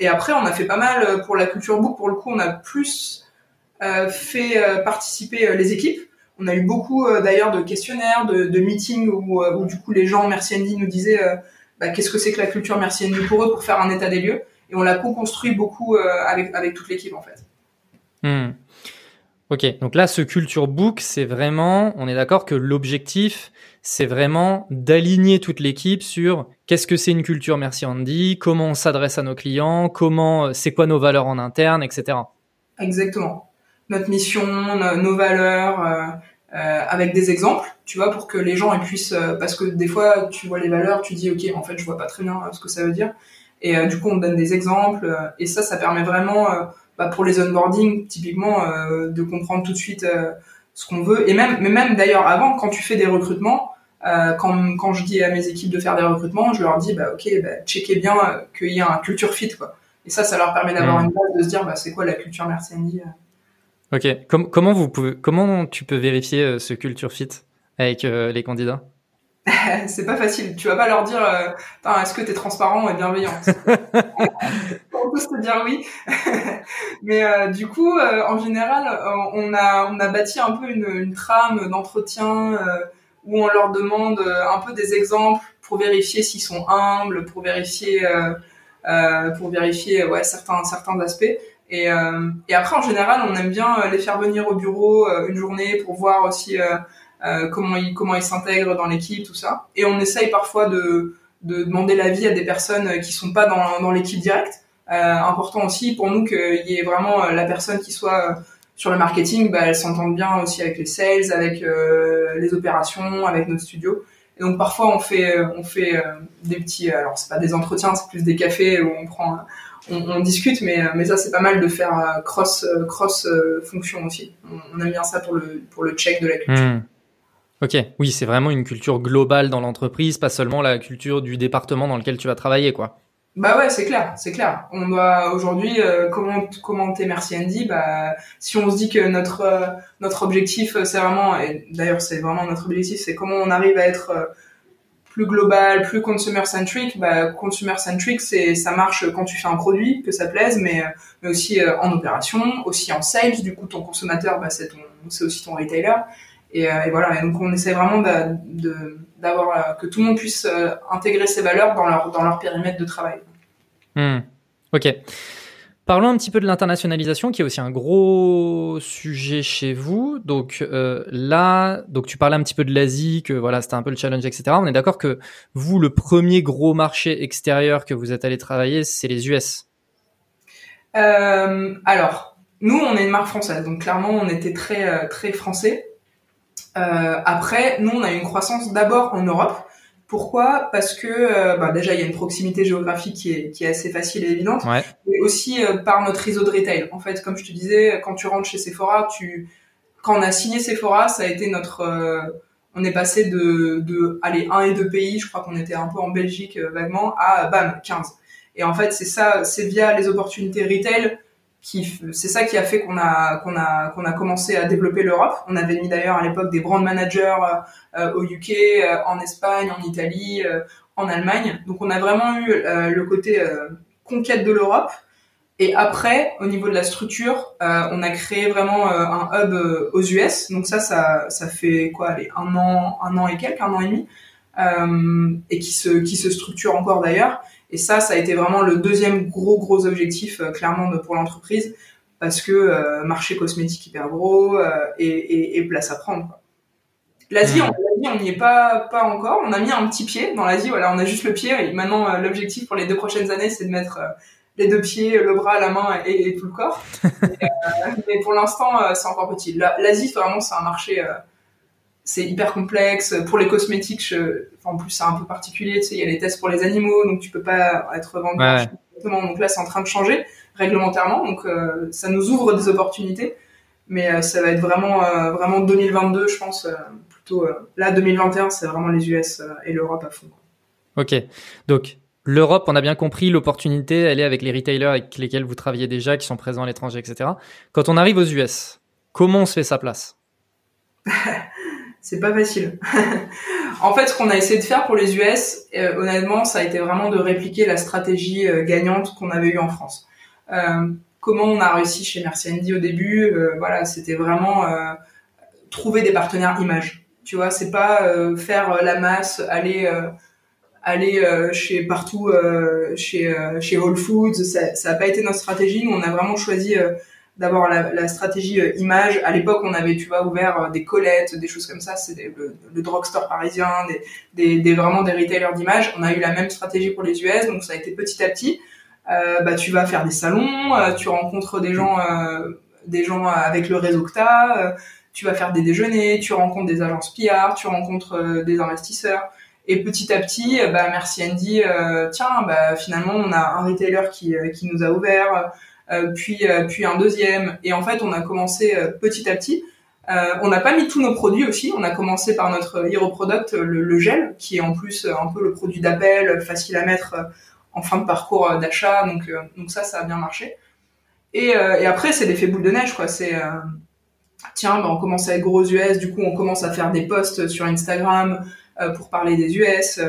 et après, on a fait pas mal pour la Culture Book. Pour le coup, on a plus fait participer les équipes. On a eu beaucoup euh, d'ailleurs de questionnaires, de, de meetings où, euh, où, du coup les gens, merci Andy, nous disaient bah, qu'est-ce que c'est que la culture Merci Andy pour eux pour faire un état des lieux. Et on l'a co-construit beaucoup avec, avec toute l'équipe en fait. Hmm. Ok, donc là, ce culture book, c'est vraiment, on est d'accord que l'objectif, c'est vraiment d'aligner toute l'équipe sur qu'est-ce que c'est une culture Merci Andy, comment on s'adresse à nos clients, comment, c'est quoi nos valeurs en interne, etc. Exactement. Notre mission, nos valeurs, euh, euh, avec des exemples, tu vois, pour que les gens puissent, euh, parce que des fois, tu vois les valeurs, tu dis, ok, en fait, je vois pas très bien ce que ça veut dire, et du coup, on donne des exemples, et ça, ça permet vraiment bah, pour les onboarding, typiquement, euh, de comprendre tout de suite euh, ce qu'on veut. Et même, mais même d'ailleurs avant, quand tu fais des recrutements, euh, quand, quand je dis à mes équipes de faire des recrutements, je leur dis, bah ok, bah, checkez bien qu'il y a un culture fit, quoi. Et ça, ça leur permet d'avoir mmh. une base de se dire, bah c'est quoi la culture Merci Ok. comment vous pouvez, comment tu peux vérifier ce culture fit avec les candidats? C'est pas facile. Tu vas pas leur dire, euh, est-ce que tu es transparent et bienveillant? On peut se dire oui. Mais euh, du coup, euh, en général, on a on a bâti un peu une, une trame d'entretien où on leur demande un peu des exemples pour vérifier s'ils sont humbles, pour vérifier pour vérifier ouais certains certains aspects. Et, et après, en général, on aime bien les faire venir au bureau une journée pour voir aussi euh, comment ils comment ils s'intègrent dans l'équipe, tout ça. Et on essaye parfois de, de demander l'avis à des personnes qui sont pas dans, dans l'équipe directe. Euh, important aussi pour nous qu'il y ait vraiment euh, la personne qui soit sur le marketing, bah, elle s'entende bien aussi avec les sales, avec les opérations, avec notre studio. Et donc parfois on fait on fait des petits alors c'est pas des entretiens, c'est plus des cafés où on prend on, on discute mais mais ça c'est pas mal de faire cross cross fonction aussi. On, aime bien ça pour le pour le check de la culture. Hmm. Ok, oui, c'est vraiment une culture globale dans l'entreprise, pas seulement la culture du département dans lequel tu vas travailler, quoi. Bah ouais, c'est clair, c'est clair. On doit aujourd'hui euh, comment commenter Merci Andy. Bah si on se dit que notre euh, notre objectif euh, c'est vraiment et d'ailleurs c'est vraiment notre objectif, c'est comment on arrive à être plus global, plus consumer centric. Bah consumer centric, c'est ça marche quand tu fais un produit que ça plaise, mais mais aussi en opération, aussi en sales. Du coup, ton consommateur, bah c'est ton c'est aussi ton retailer. Euh, et, voilà. Et donc on essaie vraiment d'avoir euh, que tout le monde puisse euh, intégrer ces valeurs dans leur dans leur périmètre de travail. Hmm. Ok. Parlons un petit peu de l'internationalisation, qui est aussi un gros sujet chez vous. Donc là, donc tu parlais un petit peu de l'Asie, que voilà, c'était un peu le challenge, etc. On est d'accord que vous, le premier gros marché extérieur que vous êtes allé travailler, c'est les US. alors, nous, on est une marque française, donc clairement, on était très très français. Euh, après, nous, on a eu une croissance d'abord en Europe. Pourquoi? Parce que euh, bah, déjà, il y a une proximité géographique qui est, qui est assez facile et évidente, ouais. mais aussi euh, par notre réseau de retail. En fait, comme je te disais, quand tu rentres chez Sephora, tu quand on a signé Sephora, ça a été notre on est passé de, de allez, un et deux pays, je crois qu'on était un peu en Belgique vaguement, à bam, 15. Et en fait, c'est ça, c'est via les opportunités retail c'est ça qui a fait qu'on a qu'on a qu'on a commencé à développer l'Europe. On avait mis d'ailleurs à l'époque des brand managers euh, au UK, euh, en Espagne, en Italie, euh, en Allemagne. Donc on a vraiment eu le côté conquête de l'Europe. Et après, au niveau de la structure, on a créé vraiment un hub aux US. Donc ça, ça, ça fait quoi, allez, un an, un an et quelques, un an et demi, et qui se, qui se structure encore d'ailleurs. Et ça, ça a été vraiment le deuxième gros gros objectif euh, clairement pour l'entreprise parce que euh, marché cosmétique hyper gros euh, et, place à prendre. L'Asie, mmh. on n'y est pas pas encore. On a mis un petit pied dans l'Asie. Voilà, on a juste le pied. Et maintenant, l'objectif pour les deux prochaines années, c'est de mettre les deux pieds, le bras, la main et, tout le corps. mais pour l'instant, c'est encore petit. L'Asie, vraiment, c'est un marché c'est hyper complexe. Pour les cosmétiques, je... enfin, en plus c'est un peu particulier, tu sais, il y a les tests pour les animaux, donc tu peux pas être vendu ouais. Donc là, c'est en train de changer réglementairement, donc euh, ça nous ouvre des opportunités. Mais euh, ça va être vraiment, euh, vraiment 2022, je pense, plutôt. là, 2021, c'est vraiment les US et l'Europe à fond. Ok, donc L'Europe, on a bien compris, l'opportunité, elle est avec les retailers avec lesquels vous travaillez déjà, qui sont présents à l'étranger, etc. Quand on arrive aux US, comment on se fait sa place? c'est pas facile. en fait, ce qu'on a essayé de faire pour les US, euh, honnêtement, ça a été vraiment de répliquer la stratégie euh, gagnante qu'on avait eue en France. Euh, comment on a réussi chez Merci Andy au début Voilà, c'était vraiment trouver des partenaires images. Tu vois, c'est pas faire la masse, aller aller chez partout, chez chez Whole Foods. Ça, ça a pas été notre stratégie. On a vraiment choisi d'abord la, stratégie image. À l'époque, on avait, tu vois, ouvert des Colettes, des choses comme ça. C'est le, drugstore parisien, des, vraiment des retailers d'image. On a eu la même stratégie pour les US, donc ça a été petit à petit. Euh, bah, tu vas faire des salons, euh, tu rencontres des gens, euh, des gens avec le réseau que t'as, tu vas faire des déjeuners, tu rencontres des agences PR, tu rencontres des investisseurs. Et petit à petit, bah, merci Andy, tiens, bah, finalement, on a un retailer qui, qui nous a ouvert, puis, puis un deuxième. Et en fait, on a commencé petit à petit. on n'a pas mis tous nos produits aussi. On a commencé par notre hero product, le, gel, qui est en plus un peu le produit d'appel, facile à mettre en fin de parcours euh, d'achat. Donc, euh, donc ça, ça a bien marché. Et, euh, et après, c'est l'effet boule de neige, quoi. C'est tiens, bah, on commence à être gros US, du coup, on commence à faire des posts sur Instagram pour parler des US.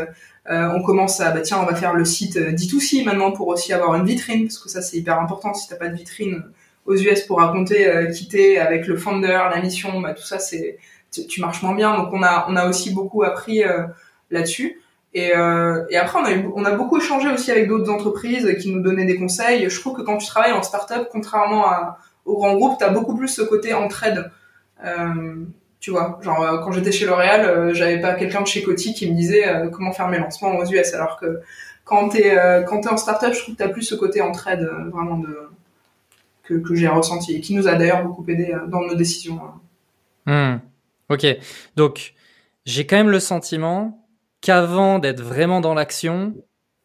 On commence à, bah, tiens, on va faire le site D2C maintenant pour aussi avoir une vitrine, parce que ça, c'est hyper important. Si t'as pas de vitrine aux US pour raconter euh, quitter avec le founder, la mission, bah, tout ça, c'est tu, marches moins bien. Donc, on a, on a aussi beaucoup appris là-dessus. Et, euh, et après, on a, eu, on a beaucoup échangé aussi avec d'autres entreprises qui nous donnaient des conseils. Je trouve que quand tu travailles en startup, contrairement à, au grand groupe, tu as beaucoup plus ce côté entraide. Euh, tu vois, genre euh, quand j'étais chez L'Oréal, euh, j'avais pas quelqu'un de chez Coty qui me disait euh, comment faire mes lancements aux US, alors que quand t'es quand t'es en startup, je trouve que t'as plus ce côté entraide vraiment de que, que j'ai ressenti et qui nous a d'ailleurs beaucoup aidé dans nos décisions. Hmm. Ok, donc j'ai quand même le sentiment qu'avant d'être vraiment dans l'action,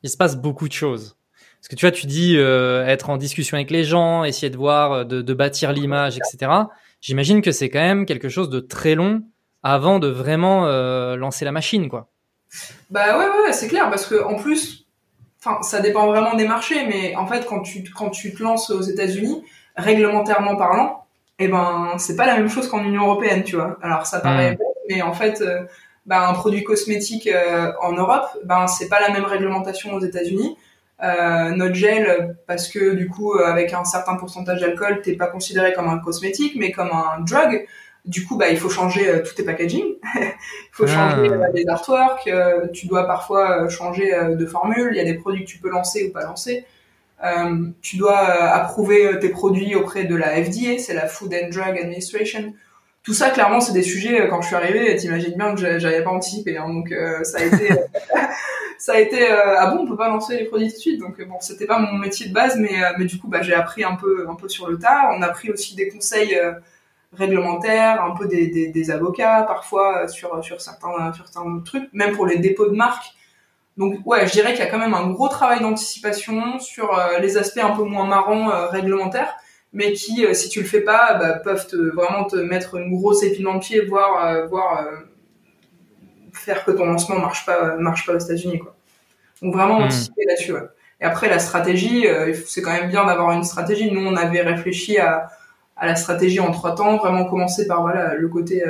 il se passe beaucoup de choses. Parce que tu vois, tu dis être en discussion avec les gens, essayer de voir, de bâtir l'image, etc. J'imagine que c'est quand même quelque chose de très long avant de vraiment euh, lancer la machine, quoi. Bah ouais, ouais, c'est clair, parce que en plus, enfin, ça dépend vraiment des marchés, mais en fait, quand tu quand tu te lances aux États-Unis, réglementairement parlant, eh ben, c'est pas la même chose qu'en Union européenne, tu vois. Alors ça paraît, mmh. mais en fait, euh, ben, un produit cosmétique euh, en Europe, ben c'est pas la même réglementation aux États-Unis. Euh, notre gel, parce que du coup, euh, avec un certain pourcentage d'alcool, t'es pas considéré comme un cosmétique, mais comme un drug. Du coup, bah, il faut changer euh, tous tes packaging. il faut ah. changer les artworks. tu dois parfois changer de formule. Il y a des produits que tu peux lancer ou pas lancer. tu dois approuver tes produits auprès de la FDA, c'est la Food and Drug Administration tout ça, clairement, c'est des sujets, euh, quand je suis arrivée, t'imagines bien que j'avais pas anticipé. Hein, donc, euh, ça a été... ça a été euh, ah bon on peut pas lancer les produits tout de suite donc bon c'était pas mon métier de base mais mais du coup bah j'ai appris un peu un peu sur le tard on a pris aussi des conseils réglementaires un peu des, des, des, avocats parfois sur sur certains sur certains trucs même pour les dépôts de marques donc ouais je dirais qu'il y a quand même un gros travail d'anticipation sur les aspects un peu moins marrants réglementaires mais qui, euh, si tu le fais pas, bah, peuvent te, vraiment te mettre une grosse épine dans le pied, voire, euh, voire euh, faire que ton lancement marche pas, marche pas aux États-Unis, quoi. Donc vraiment hmm. anticiper là-dessus. Ouais. Et après la stratégie, c'est quand même bien d'avoir une stratégie. Nous, on avait réfléchi à, à la stratégie en trois temps, vraiment commencer par voilà le côté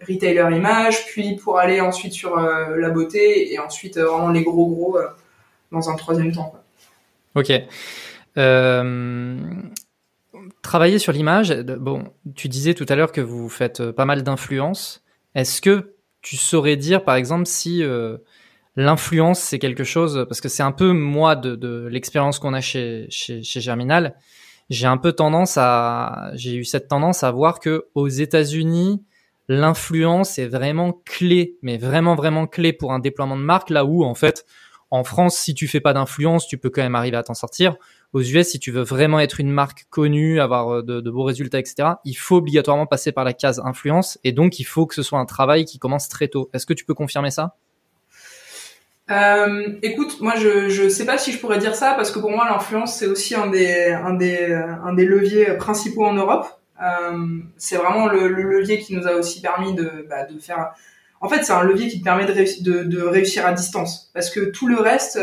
retailer image, puis pour aller ensuite sur la beauté et ensuite vraiment les gros gros dans un troisième temps. Quoi. Ok. Travailler sur l'image, bon, tu disais tout à l'heure que vous faites euh, pas mal d'influence. Est-ce que tu saurais dire, par exemple, si euh, l'influence c'est quelque chose, parce que c'est un peu moi de, de l'expérience qu'on a chez, chez, chez Germinal, j'ai un peu tendance à, j'ai eu cette tendance à voir que aux États-Unis, l'influence est vraiment clé, mais vraiment vraiment clé pour un déploiement de marque, là où en fait, en France, si tu fais pas d'influence, tu peux quand même arriver à t'en sortir aux US, si tu veux vraiment être une marque connue, avoir euh, de, beaux résultats, etc., il faut obligatoirement passer par la case influence. Et donc, il faut que ce soit un travail qui commence très tôt. Est-ce que tu peux confirmer ça? Euh, écoute, moi je je sais pas si je pourrais dire ça parce que pour moi l'influence c'est aussi un des leviers principaux en Europe. Euh, c'est vraiment le, levier qui nous a aussi permis de bah, de faire. En fait, c'est un levier qui te permet de, réussir à distance parce que tout le reste,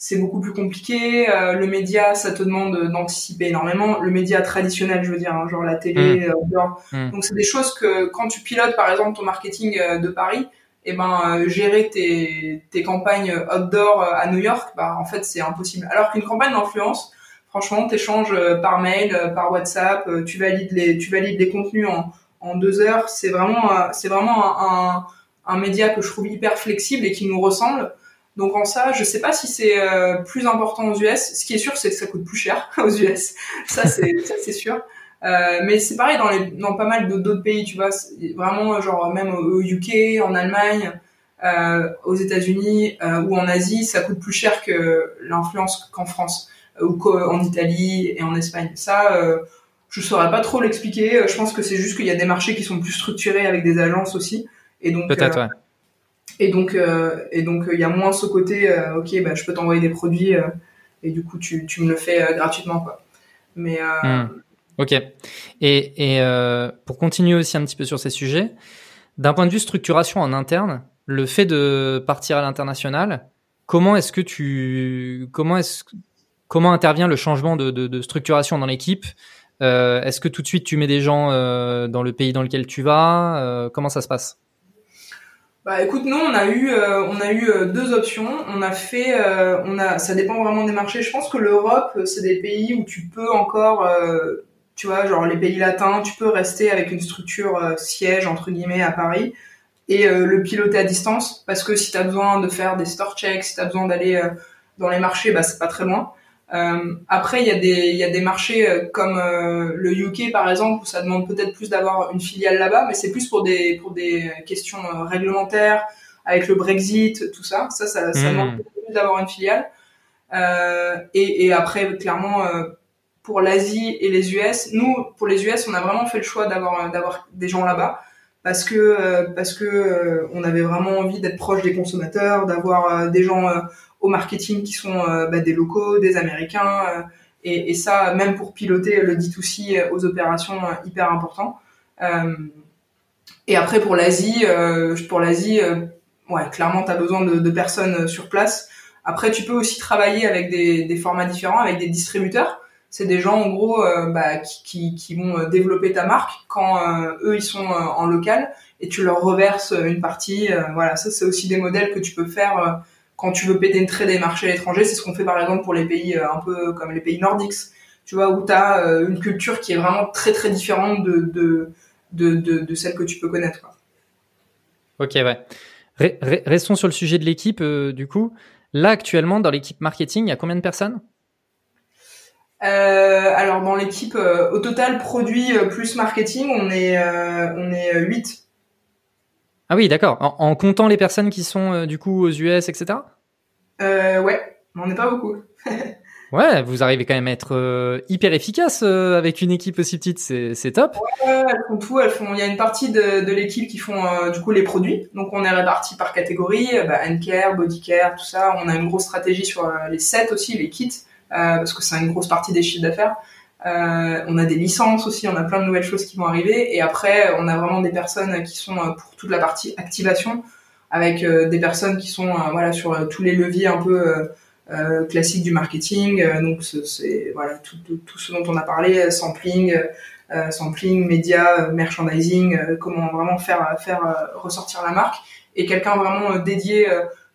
c'est beaucoup plus compliqué. Euh, le média, ça te demande d'anticiper énormément. Le média traditionnel, je veux dire, hein, genre la télé, mmh. Euh, mmh. Donc c'est des choses que quand tu pilotes par exemple ton marketing euh, de Paris, et eh ben gérer tes, tes campagnes outdoor à New York, bah en fait c'est impossible. Alors qu'une campagne d'influence, franchement, t'échanges par mail, par WhatsApp, tu valides les tu valides les contenus en, en deux heures. C'est vraiment c'est vraiment un, un, un média que je trouve hyper flexible et qui nous ressemble. Donc en ça, je sais pas si c'est plus important aux US. Ce qui est sûr, c'est que ça coûte plus cher aux US. Ça, c'est ça, c'est sûr. Euh, mais c'est pareil dans, les, dans pas mal d'autres pays, tu vois. Vraiment, genre même au UK, en Allemagne, euh, aux États-Unis euh, ou en Asie, ça coûte plus cher que l'influence qu'en France euh, ou qu'en Italie et en Espagne. Ça, euh, je saurais pas trop l'expliquer. Je pense que c'est juste qu'il y a des marchés qui sont plus structurés avec des agences aussi, et donc peut-être. Ouais. Et donc, et donc, il y a moins ce côté, ok, bah, je peux t'envoyer des produits et du coup, tu, tu me le fais gratuitement, quoi. Mais hmm. Ok. Et, et euh, pour continuer aussi un petit peu sur ces sujets, d'un point de vue structuration en interne, le fait de partir à l'international, comment est-ce que tu, comment est-ce, comment intervient le changement de, de, structuration dans l'équipe? Euh, Est-ce que tout de suite tu mets des gens euh, dans le pays dans lequel tu vas? Euh, Comment ça se passe? Bah écoute, nous on a eu euh, on a eu euh, deux options. On a fait on a ça dépend vraiment des marchés. Je pense que l'Europe c'est des pays où tu peux encore tu vois, genre les pays latins, tu peux rester avec une structure euh, siège entre guillemets à Paris et euh, le piloter à distance parce que si tu as besoin de faire des store checks, si tu as besoin d'aller euh, dans les marchés, bah c'est pas très loin. Après, il y a des il y a des marchés comme le UK par exemple où ça demande peut-être plus d'avoir une filiale là-bas, mais c'est plus pour des pour des questions réglementaires avec le Brexit, tout ça. Ça, ça, ça mmh. demande plus d'avoir une filiale. et, et après, clairement, pour l'Asie et les US. Nous, pour les US, on a vraiment fait le choix d'avoir d'avoir des gens là-bas parce que euh, parce que euh, on avait vraiment envie d'être proche des consommateurs, d'avoir euh, des gens au marketing qui sont bah, des locaux, des Américains et, et, ça même pour piloter le D2C aux opérations hyper important. et après pour l'Asie, pour l'Asie, ouais, clairement tu as besoin de, de, personnes sur place. Après, tu peux aussi travailler avec des, des formats différents, avec des distributeurs c'est des gens en gros euh, bah, qui, qui, qui, vont euh, développer ta marque quand euh, eux ils sont en local et tu leur reverses une partie. voilà, ça c'est aussi des modèles que tu peux faire quand tu veux pénétrer des marchés étrangers. C'est ce qu'on fait par exemple pour les pays un peu comme les pays nordiques, tu vois, où tu as une culture qui est vraiment très très différente de, de, de, de, de celle que tu peux connaître. Quoi. Ok, ouais. Restons sur le sujet de l'équipe, du coup. Là, actuellement, dans l'équipe marketing, il y a combien de personnes? Euh, alors dans l'équipe euh, au total produit euh, plus marketing, on est on est 8. Ah oui, d'accord. En, comptant les personnes qui sont du coup aux US, etc. Euh, ouais, on n'est pas beaucoup. ouais, vous arrivez quand même à être hyper efficace avec une équipe aussi petite, c'est top. Ouais, elles font tout, elles font. Il y a une partie de, de l'équipe qui font du coup les produits, donc on est répartis par catégorie, bah, care, body care, tout ça. On a une grosse stratégie sur les sets aussi, les kits. Euh, parce que c'est une grosse partie des chiffres d'affaires. Euh, on a des licences aussi, on a plein de nouvelles choses qui vont arriver. Et après, on a vraiment des personnes qui sont euh, pour toute la partie activation, avec des personnes qui sont voilà sur tous les leviers un peu euh, classiques du marketing. donc c'est voilà tout, ce dont on a parlé, sampling, euh, sampling, média, merchandising, comment vraiment faire ressortir la marque. Et quelqu'un vraiment dédié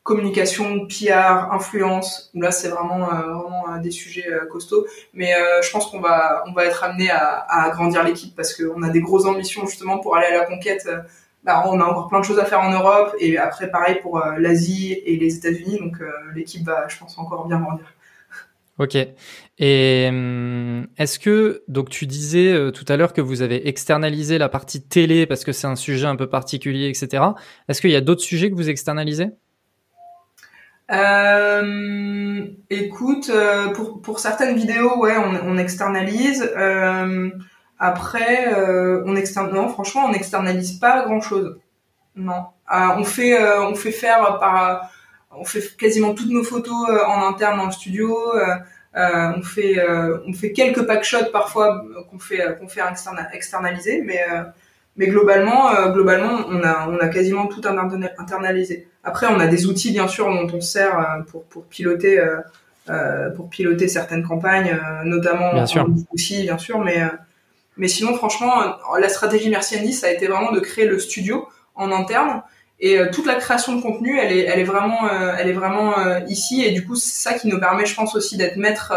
communication, PR, influence. Là, c'est vraiment euh, euh, des sujets euh, costauds. Mais je pense qu'on va on va être amené à, à agrandir l'équipe parce qu'on a des grosses ambitions justement pour aller à la conquête. Bah, on a encore plein de choses à faire en Europe et après pareil pour l'Asie et les États-Unis. Donc l'équipe va, je pense, encore bien grandir. Ok. Et hum, est-ce que donc tu disais tout à l'heure que vous avez externalisé la partie télé parce que c'est un sujet un peu particulier, etc. Est-ce qu'il y a d'autres sujets que vous externalisez? Euh, écoute, euh, pour, pour certaines vidéos, ouais, on, externalise. Euh, après, euh, on non, franchement, on externalise pas grand chose. Non, euh, on fait, euh, on fait faire par, on fait quasiment toutes nos photos en interne dans le studio. on fait, on fait quelques pack shots parfois qu'on fait, qu'on fait externaliser, mais mais globalement, euh, globalement, on a, on a quasiment tout internalisé. Après, on a des outils, bien sûr, dont on sert euh, pour, pour piloter, euh, euh, pour piloter certaines campagnes, notamment bien sûr. aussi, bien sûr. Mais, mais sinon, franchement, la stratégie Merci Andy, ça a été vraiment de créer le studio en interne. Et toute la création de contenu, elle est, elle est vraiment, elle est vraiment ici. Et du coup, c'est ça qui nous permet, je pense, aussi d'être maître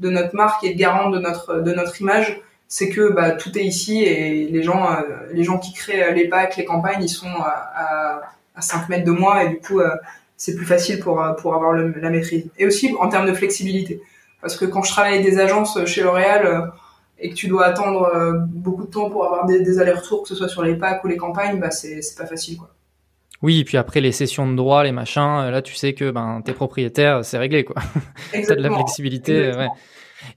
de notre marque et garant de notre, de notre image c'est que bah, tout est ici et les gens, euh, les gens qui créent les packs, les campagnes, ils sont à, à, 5 mètres de moi et du coup, euh, c'est plus facile pour pour avoir la maîtrise. Et aussi en termes de flexibilité, parce que quand je travaille avec des agences chez L'Oréal et que tu dois attendre beaucoup de temps pour avoir des, des allers-retours, que ce soit sur les packs ou les campagnes, bah c'est c'est pas facile quoi. Oui, et puis après les sessions de droit, les machins, là tu sais que ben t'es propriétaire, c'est réglé quoi. T'as de la flexibilité.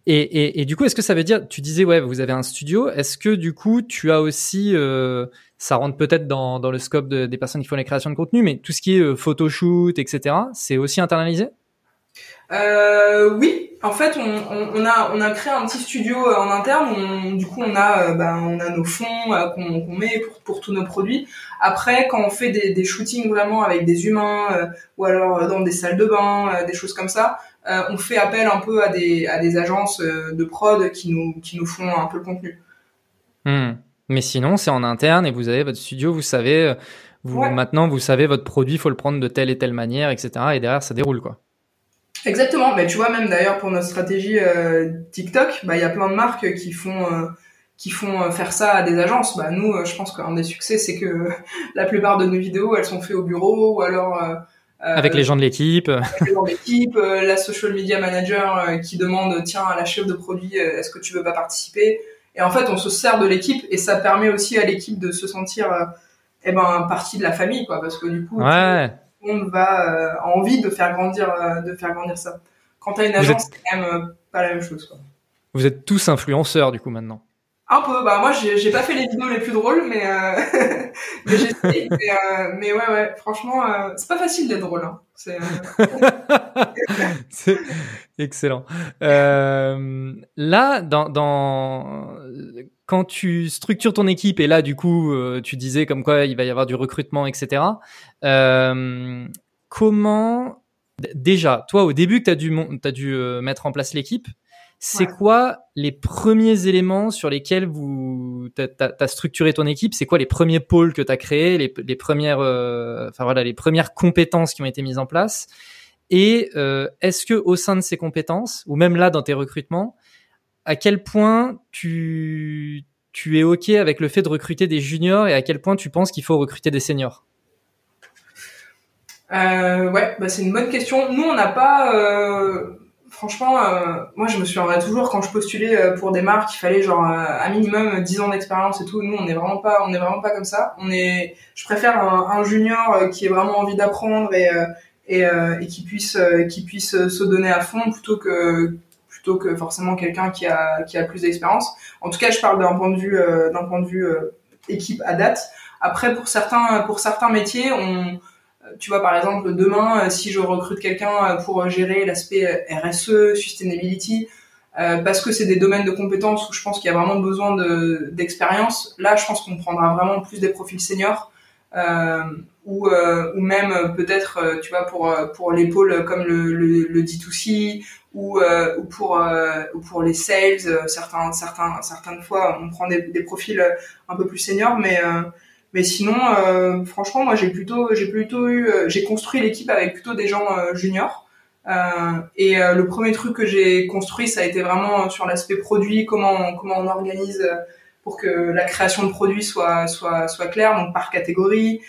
Et, et, du coup, est-ce que ça veut dire, tu disais ouais, vous avez un studio, est-ce que du coup tu as aussi, euh, ça rentre peut-être dans, dans le scope de, des personnes qui font les créations de contenu, mais tout ce qui est euh, photoshoot, etc., c'est aussi internalisé? Euh, oui, en fait, on, a on a créé un petit studio en interne. On, du coup, on a ben, on a nos fonds qu'on met pour, pour tous nos produits. Après, quand on fait des, des shootings vraiment avec des humains ou alors dans des salles de bain, des choses comme ça, on fait appel un peu à des à des agences de prod qui nous qui nous font un peu le contenu. Hmm. Mais sinon, c'est en interne et vous avez votre studio. Vous savez, vous maintenant vous savez votre produit, faut le prendre de telle et telle manière, etc. Et derrière, ça déroule quoi. Exactement. Mais tu vois, même d'ailleurs pour notre stratégie euh, TikTok, bah il y a plein de marques qui font euh, qui font euh, faire ça à des agences. Bah nous, je pense qu'un des succès, c'est que la plupart de nos vidéos, elles sont faites au bureau ou alors avec les gens de l'équipe. Avec les gens de l'équipe, la social media manager qui demande tiens à la chef de produit, est-ce que tu veux pas participer? Et en fait, on se sert de l'équipe et ça permet aussi à l'équipe de se sentir eh ben partie de la famille quoi parce que du coup ouais monde va euh, envie de faire grandir euh, de faire grandir ça. Quand tu as une agence, c'est quand même euh, pas la même chose quoi. Vous êtes tous influenceurs du coup maintenant. Un peu, bah moi j'ai pas fait les vidéos les plus drôles, mais euh, mais mais, euh, mais ouais ouais, franchement c'est pas facile d'être drôle. Hein. C'est excellent. là dans dans quand tu structures ton équipe et là du coup euh, tu disais comme quoi il va y avoir du recrutement etc. Euh, comment déjà toi au début que tu as dû, as dû euh, mettre en place l'équipe, c'est quoi les premiers éléments sur lesquels vous t'as structuré ton équipe? C'est quoi les premiers pôles que tu as créés, les, les premières euh, enfin voilà les premières compétences qui ont été mises en place? Et est-ce que au sein de ces compétences ou même là dans tes recrutements à quel point tu, tu es OK avec le fait de recruter des juniors et à quel point tu penses qu'il faut recruter des seniors? Euh, Ouais, bah c'est une bonne question. Nous, on n'a pas... Euh, franchement, euh, moi, je me souviendrai toujours quand je postulais euh, pour des marques, il fallait genre un minimum 10 ans d'expérience et tout. Nous, on n'est vraiment pas, comme ça. On je préfère un, un junior qui ait vraiment envie d'apprendre et qui puisse se donner à fond plutôt que forcément quelqu'un qui a plus d'expérience. En tout cas, je parle d'un point de vue euh, d'un point de vue euh, équipe à date. Après, pour certains pour certains métiers, on tu vois par exemple demain, si je recrute quelqu'un pour gérer l'aspect RSE, sustainability, euh, parce que c'est des domaines de compétences où je pense qu'il y a vraiment besoin de d'expérience. Là, je pense qu'on prendra vraiment plus des profils seniors. Euh, ou, euh, ou même peut-être tu vois pour pour les comme le, le, le D2C ou, euh, ou pour euh, ou pour les sales euh, certains certains certaines fois on prend des, des profils un peu plus seniors mais mais sinon franchement moi j'ai plutôt j'ai plutôt eu j'ai construit l'équipe avec plutôt des gens juniors et le premier truc que j'ai construit ça a été vraiment sur l'aspect produit comment comment on organise pour que la création de produits soit soit soit claire donc par catégorie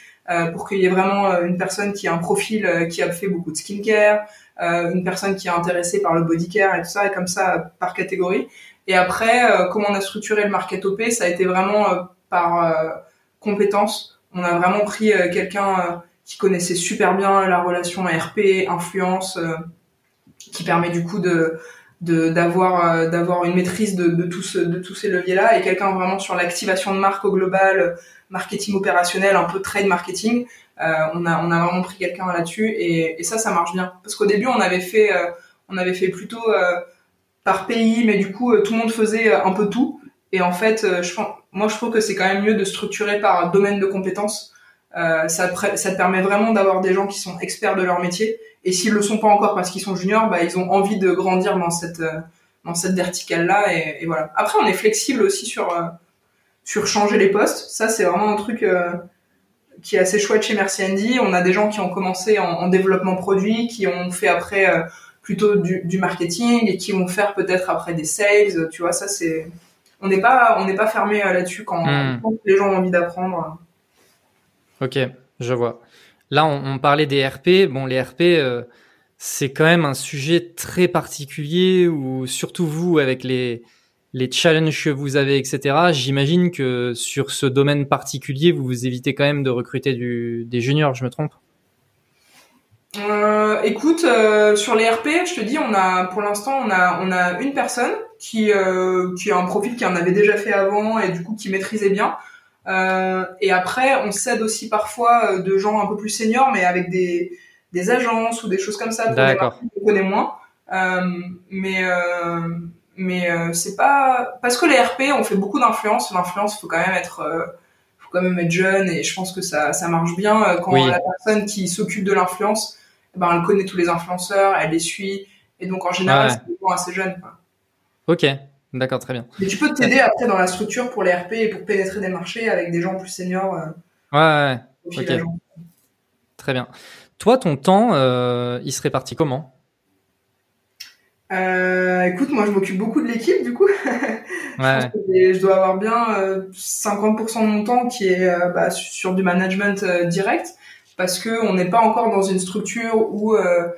pour qu'il y ait vraiment une personne qui a un profil qui a fait beaucoup de skincare euh, une personne qui est intéressée par le body care et tout ça, et comme ça par catégorie. Et après, euh, comment on a structuré le market OP, ça a été vraiment euh, par compétence. On a vraiment pris quelqu'un qui connaissait super bien la relation RP, influence, qui permet du coup de d'avoir d'avoir une maîtrise de, tous de tous ces leviers là et quelqu'un vraiment sur l'activation de marque au global marketing opérationnel un peu trade marketing euh, on a on a vraiment pris quelqu'un là-dessus et, et, ça ça marche bien parce qu'au début on avait fait euh, on avait fait plutôt euh, par pays mais du coup tout le monde faisait un peu tout et en fait je moi je trouve que c'est quand même mieux de structurer par domaine de compétences. Ça ça te permet vraiment d'avoir des gens qui sont experts de leur métier. Et s'ils le sont pas encore parce qu'ils sont juniors bah ils ont envie de grandir dans cette dans cette verticale là et, voilà. Après on est flexible aussi sur sur changer les postes. Ça c'est vraiment un truc qui est assez chouette chez Merci Andy. On a des gens qui ont commencé en, développement produit, qui ont fait après euh, plutôt du, marketing et qui vont faire peut-être après des sales. Tu vois, ça c'est, on n'est pas, on n'est pas fermé euh, là-dessus quand, hmm. quand, les gens ont envie d'apprendre. Ok, je vois. là, on, parlait des RP. Bon, les RP, c'est quand même un sujet très particulier où, surtout vous, avec les, les challenges que vous avez, etc., j'imagine que sur ce domaine particulier, vous vous évitez quand même de recruter du, des juniors, je me trompe? Euh, écoute, euh, sur les RP, je te dis, on a pour l'instant on a on a une personne qui euh, qui a un profil qui en avait déjà fait avant et du coup qui maîtrisait bien. et après, on cède aussi parfois de gens un peu plus seniors, mais avec des des agences ou des choses comme ça D'accord. qu'on connaît moins. mais mais c'est pas parce que les RP, on fait beaucoup d'influence. L'influence, faut quand même être quand même être jeune et je pense que ça ça marche bien quand la personne qui s'occupe de l'influence ben, elle connaît tous les influenceurs, elle les suit, et donc en général, c'est des gens assez jeunes. Ok, d'accord, très bien. Mais tu peux t'aider après dans la structure pour les RP et pour pénétrer des marchés avec des gens plus seniors. Euh, ouais, ouais, ok. Très bien. Toi, ton temps, euh, il serait parti comment? Euh, écoute, moi je m'occupe beaucoup de l'équipe du coup. je, je, dois avoir bien 50% de mon temps qui est bah, sur du management direct parce que on n'est pas encore dans une structure où euh,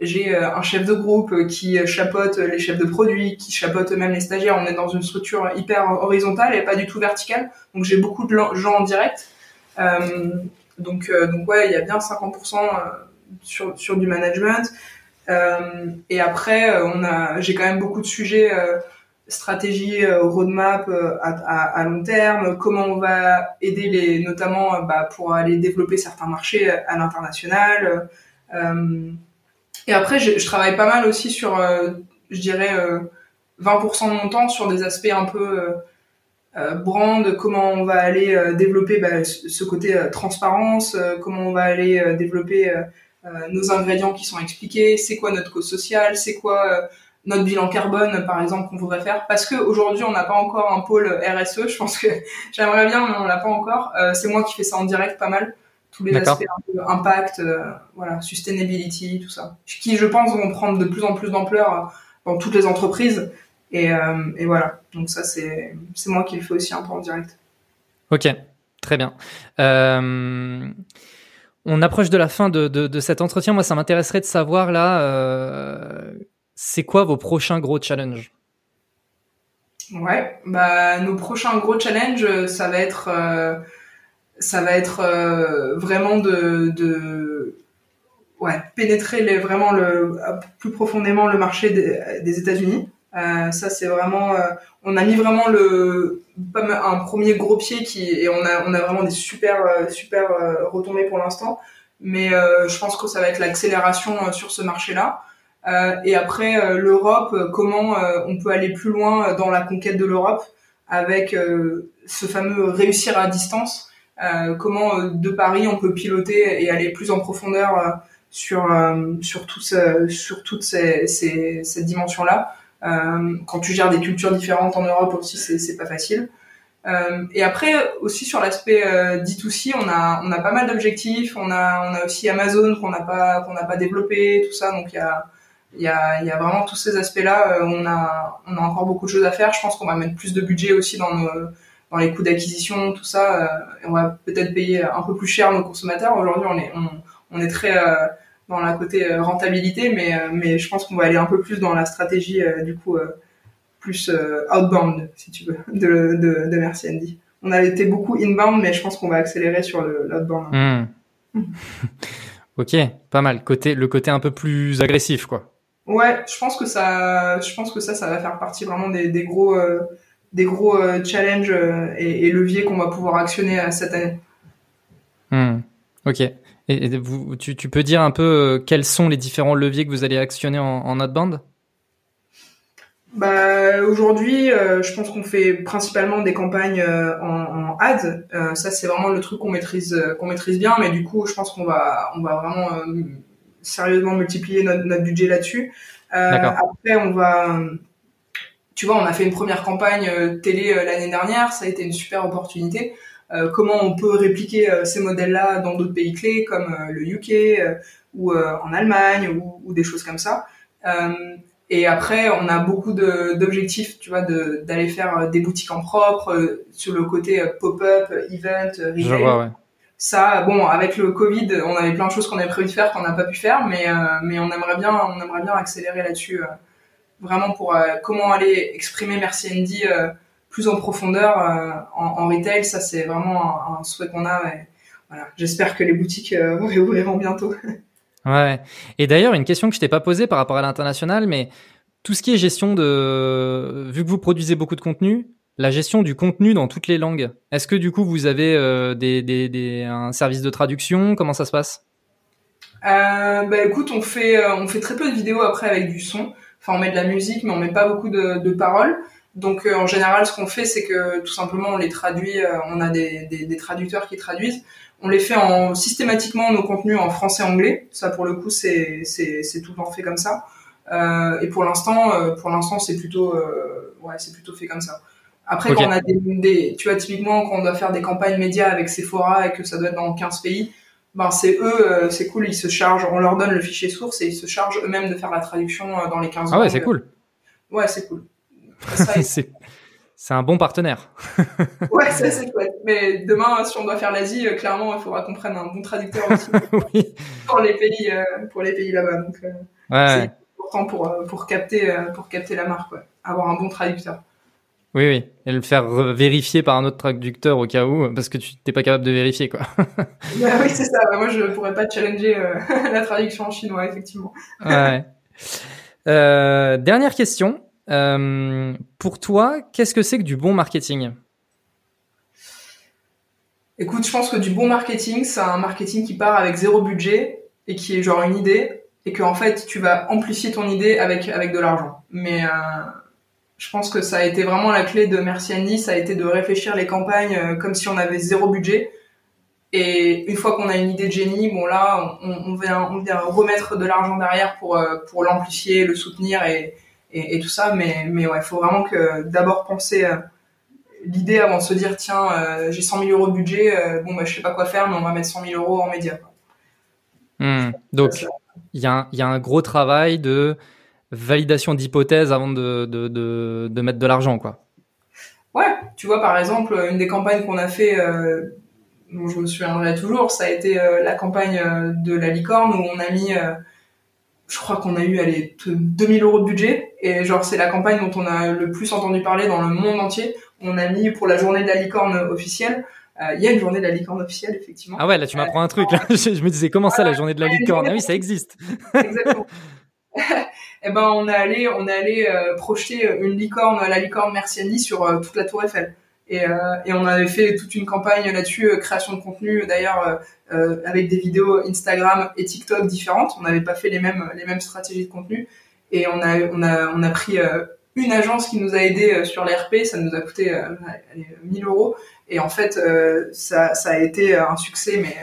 j'ai euh, un chef de groupe qui chapeaute les chefs de produits, qui chapeaute même les stagiaires. On est dans une structure hyper horizontale et pas du tout verticale. Donc j'ai beaucoup de gens en direct. Euh, donc, donc ouais, il y a bien 50% sur, sur du management. Et après, on a, j'ai quand même beaucoup de sujets stratégie euh, roadmap euh, à, long terme, comment on va aider les, notamment euh, bah, pour aller développer certains marchés à l'international. et après, je, travaille pas mal aussi sur, je dirais, 20% de mon temps sur des aspects un peu brand, comment on va aller développer bah, ce côté transparence, comment on va aller développer nos ingrédients qui sont expliqués, c'est quoi notre cause sociale, c'est quoi notre bilan carbone, par exemple, qu'on voudrait faire, parce que aujourd'hui on n'a pas encore un pôle RSE. Je pense que j'aimerais bien, mais on l'a pas encore. Euh, c'est moi qui fais ça en direct, pas mal. Tous les aspects impact, euh, voilà, sustainability, tout ça, qui je pense vont prendre de plus en plus d'ampleur euh, dans toutes les entreprises. Et, et voilà. Donc ça, c'est c'est moi qui le fais aussi un peu en direct. Ok, très bien. On approche de la fin de, cet entretien. Moi, ça m'intéresserait de savoir là c'est quoi vos prochains gros challenges? Ouais, bah nos prochains gros challenges, euh, ça va être, euh, euh, vraiment de, pénétrer vraiment plus profondément le marché des, États-Unis. Ça c'est vraiment, on a mis vraiment le un premier gros pied qui et on a on a vraiment des super super retombées pour l'instant, mais je pense que ça va être l'accélération sur ce marché-là. Euh, et après euh, l'Europe, euh, comment on peut aller plus loin dans la conquête de l'Europe avec ce fameux réussir à distance? comment de Paris on peut piloter et aller plus en profondeur sur sur tout sur toutes ces, ces, cette dimension là. Quand tu gères des cultures différentes en Europe aussi, c'est pas facile. Euh, et après aussi sur l'aspect euh, D2C, on a on a pas mal d'objectifs. On a on a aussi Amazon qu'on n'a pas qu'on n'a pas développé, tout ça. Donc il y a il y a, y a vraiment tous ces aspects-là. Euh, on a, on a encore beaucoup de choses à faire. Je pense qu'on va mettre plus de budget aussi dans nos, dans les coûts d'acquisition, tout ça. Euh, on va peut-être payer un peu plus cher nos consommateurs. Aujourd'hui, on est, on, on est très euh, dans la côté rentabilité, mais, mais je pense qu'on va aller un peu plus dans la stratégie du coup plus outbound, si tu veux, de, de, de Merci Andy. On a été beaucoup inbound, mais je pense qu'on va accélérer sur l'outbound. Hmm. ok, pas mal. Côté, le côté un peu plus agressif, quoi. Ouais, je pense que ça, je pense que ça, ça va faire partie vraiment des, des gros, euh, des gros euh, challenges euh, et, et, leviers qu'on va pouvoir actionner cette année. Hmm. Ok. Et, vous, tu, tu, peux dire un peu quels sont les différents leviers que vous allez actionner en, en outbound bah, aujourd'hui, je pense qu'on fait principalement des campagnes en, en ads. ça, c'est vraiment le truc qu'on maîtrise, qu'on maîtrise bien. Mais du coup, je pense qu'on va, on va vraiment sérieusement multiplier notre, notre budget là-dessus. Euh, après, on va, tu vois, on a fait une première campagne euh, télé euh, l'année dernière, ça a été une super opportunité. Euh, comment on peut répliquer ces modèles-là dans d'autres pays clés comme le UK ou en Allemagne ou, ou, des choses comme ça. et après, on a beaucoup d'objectifs, tu vois, d'aller faire des boutiques en propre sur le côté pop-up, event, retail. ça, bon, avec le Covid, on avait plein de choses qu'on avait prévu de faire qu'on n'a pas pu faire, mais euh, mais on aimerait bien, on aimerait bien accélérer là-dessus, euh, vraiment pour euh, comment aller exprimer Merci Andy plus en profondeur en, en, retail. Ça, c'est vraiment un, souhait qu'on a. Et, voilà, j'espère que les boutiques réouvriront bientôt. Ouais. Et d'ailleurs, une question que je t'ai pas posée par rapport à l'international, mais tout ce qui est gestion de, vu que vous produisez beaucoup de contenu, la gestion du contenu dans toutes les langues. Est-ce que du coup vous avez euh, des, des, des, un service de traduction? Comment ça se passe? Euh, Bah écoute, on fait euh, on fait très peu de vidéos après avec du son. Enfin, on met de la musique, mais on met pas beaucoup de, de paroles. Donc euh, en général, ce qu'on fait, c'est que tout simplement on les traduit. on a des, des, des, traducteurs qui traduisent. On les fait en systématiquement nos contenus en français-anglais. Ça, pour le coup, c'est c'est c'est tout le temps fait comme ça. et pour l'instant, pour l'instant, c'est plutôt ouais, c'est plutôt fait comme ça. Après, quand on a des, tu vois, typiquement, quand on doit faire des campagnes médias avec Sephora et que ça doit être dans 15 pays, ben, c'est eux, euh, c'est cool, ils se chargent, on leur donne le fichier source et ils se chargent eux-mêmes de faire la traduction euh, dans les 15 Ah ouais, c'est cool. Ouais, c'est cool. c'est un bon partenaire. ouais, ça c'est chouette. Mais demain, si on doit faire l'Asie, euh, clairement, il faudra qu'on prenne un bon traducteur aussi oui. pour les pays, pour les pays là-bas. Donc, ouais. c'est important pour pour capter pour capter la marque, ouais. avoir un bon traducteur. Oui, oui, et le faire vérifier par un autre traducteur au cas où, parce que tu n'es pas capable de vérifier, quoi. bah oui, c'est ça. Moi, je pourrais pas challenger euh, la traduction en chinois, effectivement. ouais. Euh, dernière question. Euh, pour toi, qu'est-ce que c'est que du bon marketing? Écoute, je pense que du bon marketing, c'est un marketing qui part avec zéro budget et qui est genre une idée et que en fait, tu vas amplifier ton idée avec avec de l'argent. Mais je pense que ça a été vraiment la clé de Merci Andy, ça a été de réfléchir les campagnes euh, comme si on avait zéro budget. Et une fois qu'on a une idée de génie, bon là, on, vient, on vient remettre de l'argent derrière pour euh, pour l'amplifier, le soutenir et, et, et, tout ça. Mais mais ouais, faut vraiment que d'abord penser euh, l'idée avant de se dire tiens, j'ai 100 000 euros de budget, bon bah je sais pas quoi faire, mais on va mettre 100 000 euros en médias. Hmm. Donc il y a, y a un gros travail de validation d'hypothèse avant de, de, de, de, mettre de l'argent, quoi. Ouais, tu vois, par exemple, une des campagnes qu'on a fait, euh, dont je me souviendrai toujours, ça a été euh, la campagne euh, de la licorne où on a mis, euh, je crois qu'on a eu, allez, 2000 euros de budget. Et genre, c'est la campagne dont on a le plus entendu parler dans le monde entier. On a mis pour la journée de la licorne officielle. Il y a une journée de la licorne officielle, effectivement. Ah ouais, là, tu m'apprends un truc. Là. je, me disais, comment ça, la journée de la licorne? Ah oui, ça existe. Exactement. eh ben on est allé on est allé euh, projeter une licorne la licorne Merciani sur euh, toute la Tour Eiffel et, euh, et on avait fait toute une campagne là-dessus création de contenu d'ailleurs avec des vidéos Instagram et TikTok différentes on n'avait pas fait les mêmes les mêmes stratégies de contenu et on a on a on a pris une agence qui nous a aidé sur l'RP ça nous a coûté 1000 euros et en fait ça ça a été un succès mais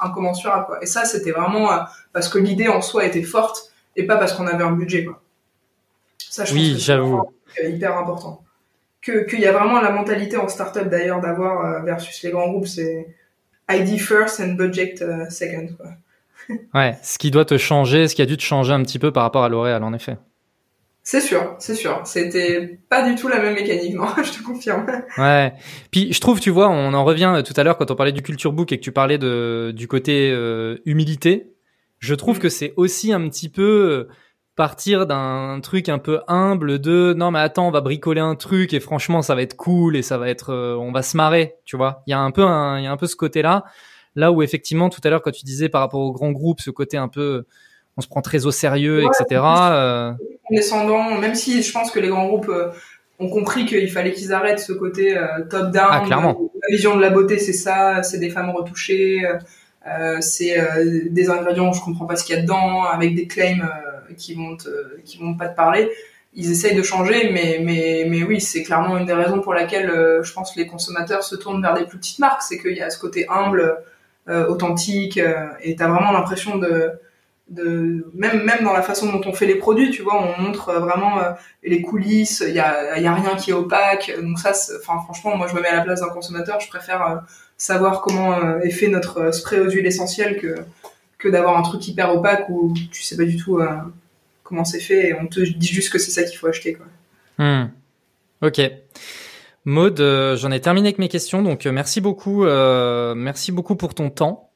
incommensurable quoi et ça c'était vraiment parce que l'idée en soi était forte et pas parce qu'on avait un budget. Quoi. Ça, je oui, j'avoue. Hyper important. Que qu'il y a vraiment la mentalité en startup d'ailleurs d'avoir euh, versus les grands groupes, c'est ID first and budget euh, second. Quoi. ouais, ce qui doit te changer, ce qui a dû te changer un petit peu par rapport à L'Oréal, en effet. C'est sûr, c'est sûr. C'était pas du tout la même mécanique, non, je te confirme. Ouais. Puis je trouve, tu vois, on en revient euh, tout à l'heure quand on parlait du culture book et que tu parlais de du côté humilité. Je trouve mm. que c'est aussi un petit peu partir d'un truc un peu humble de non mais attends on va bricoler un truc et franchement ça va être cool et ça va être euh, on va se marrer tu vois il y a un peu un, il y a un peu ce côté là là où effectivement tout à l'heure quand tu disais par rapport au grand groupe ce côté un peu on se prend très au sérieux etc euh... descendant même si je pense que les grands groupes euh, ont compris qu'il fallait qu'ils arrêtent ce côté top down ah, clairement. la vision de la beauté c'est ça c'est des femmes retouchées c'est des ingrédients, je comprends pas ce qu'il y a dedans, avec des claims qui vont qui vont pas te parler ils essayent de changer, mais, mais, mais oui, c'est clairement une des raisons pour laquelle je pense que les consommateurs se tournent vers des plus petites marques, c'est qu'il y a ce côté humble, authentique, et tu as vraiment l'impression de, de même même dans la façon dont on fait les produits, tu vois, on montre vraiment les coulisses, il y a, y a rien qui est opaque, donc ça, enfin franchement, moi je me mets à la place d'un consommateur, je préfère savoir comment euh, est fait notre euh, spray aux huiles essentielles que, que d'avoir un truc hyper opaque où tu sais pas du tout euh, comment c'est fait et on te dit juste que c'est ça qu'il faut acheter. Quoi. Hmm. Ok. Maude, euh, j'en ai terminé avec mes questions, donc euh, merci beaucoup, merci beaucoup pour ton temps.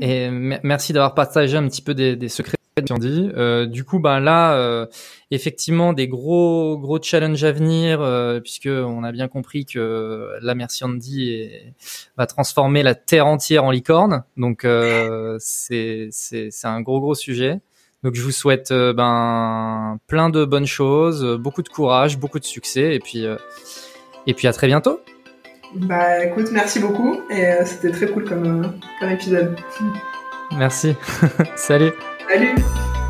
Et merci d'avoir partagé un petit peu des, des secrets dit. Euh, du coup, ben là, euh, effectivement, des gros gros challenges à venir, euh, puisque on a bien compris que la merci Andy va transformer la terre entière en licorne. Donc euh, c'est c'est c'est un gros gros sujet. Donc je vous souhaite ben plein de bonnes choses, beaucoup de courage, beaucoup de succès, et puis et puis à très bientôt. Bah écoute, merci beaucoup et c'était très cool comme comme épisode. Merci. Salut. Salut.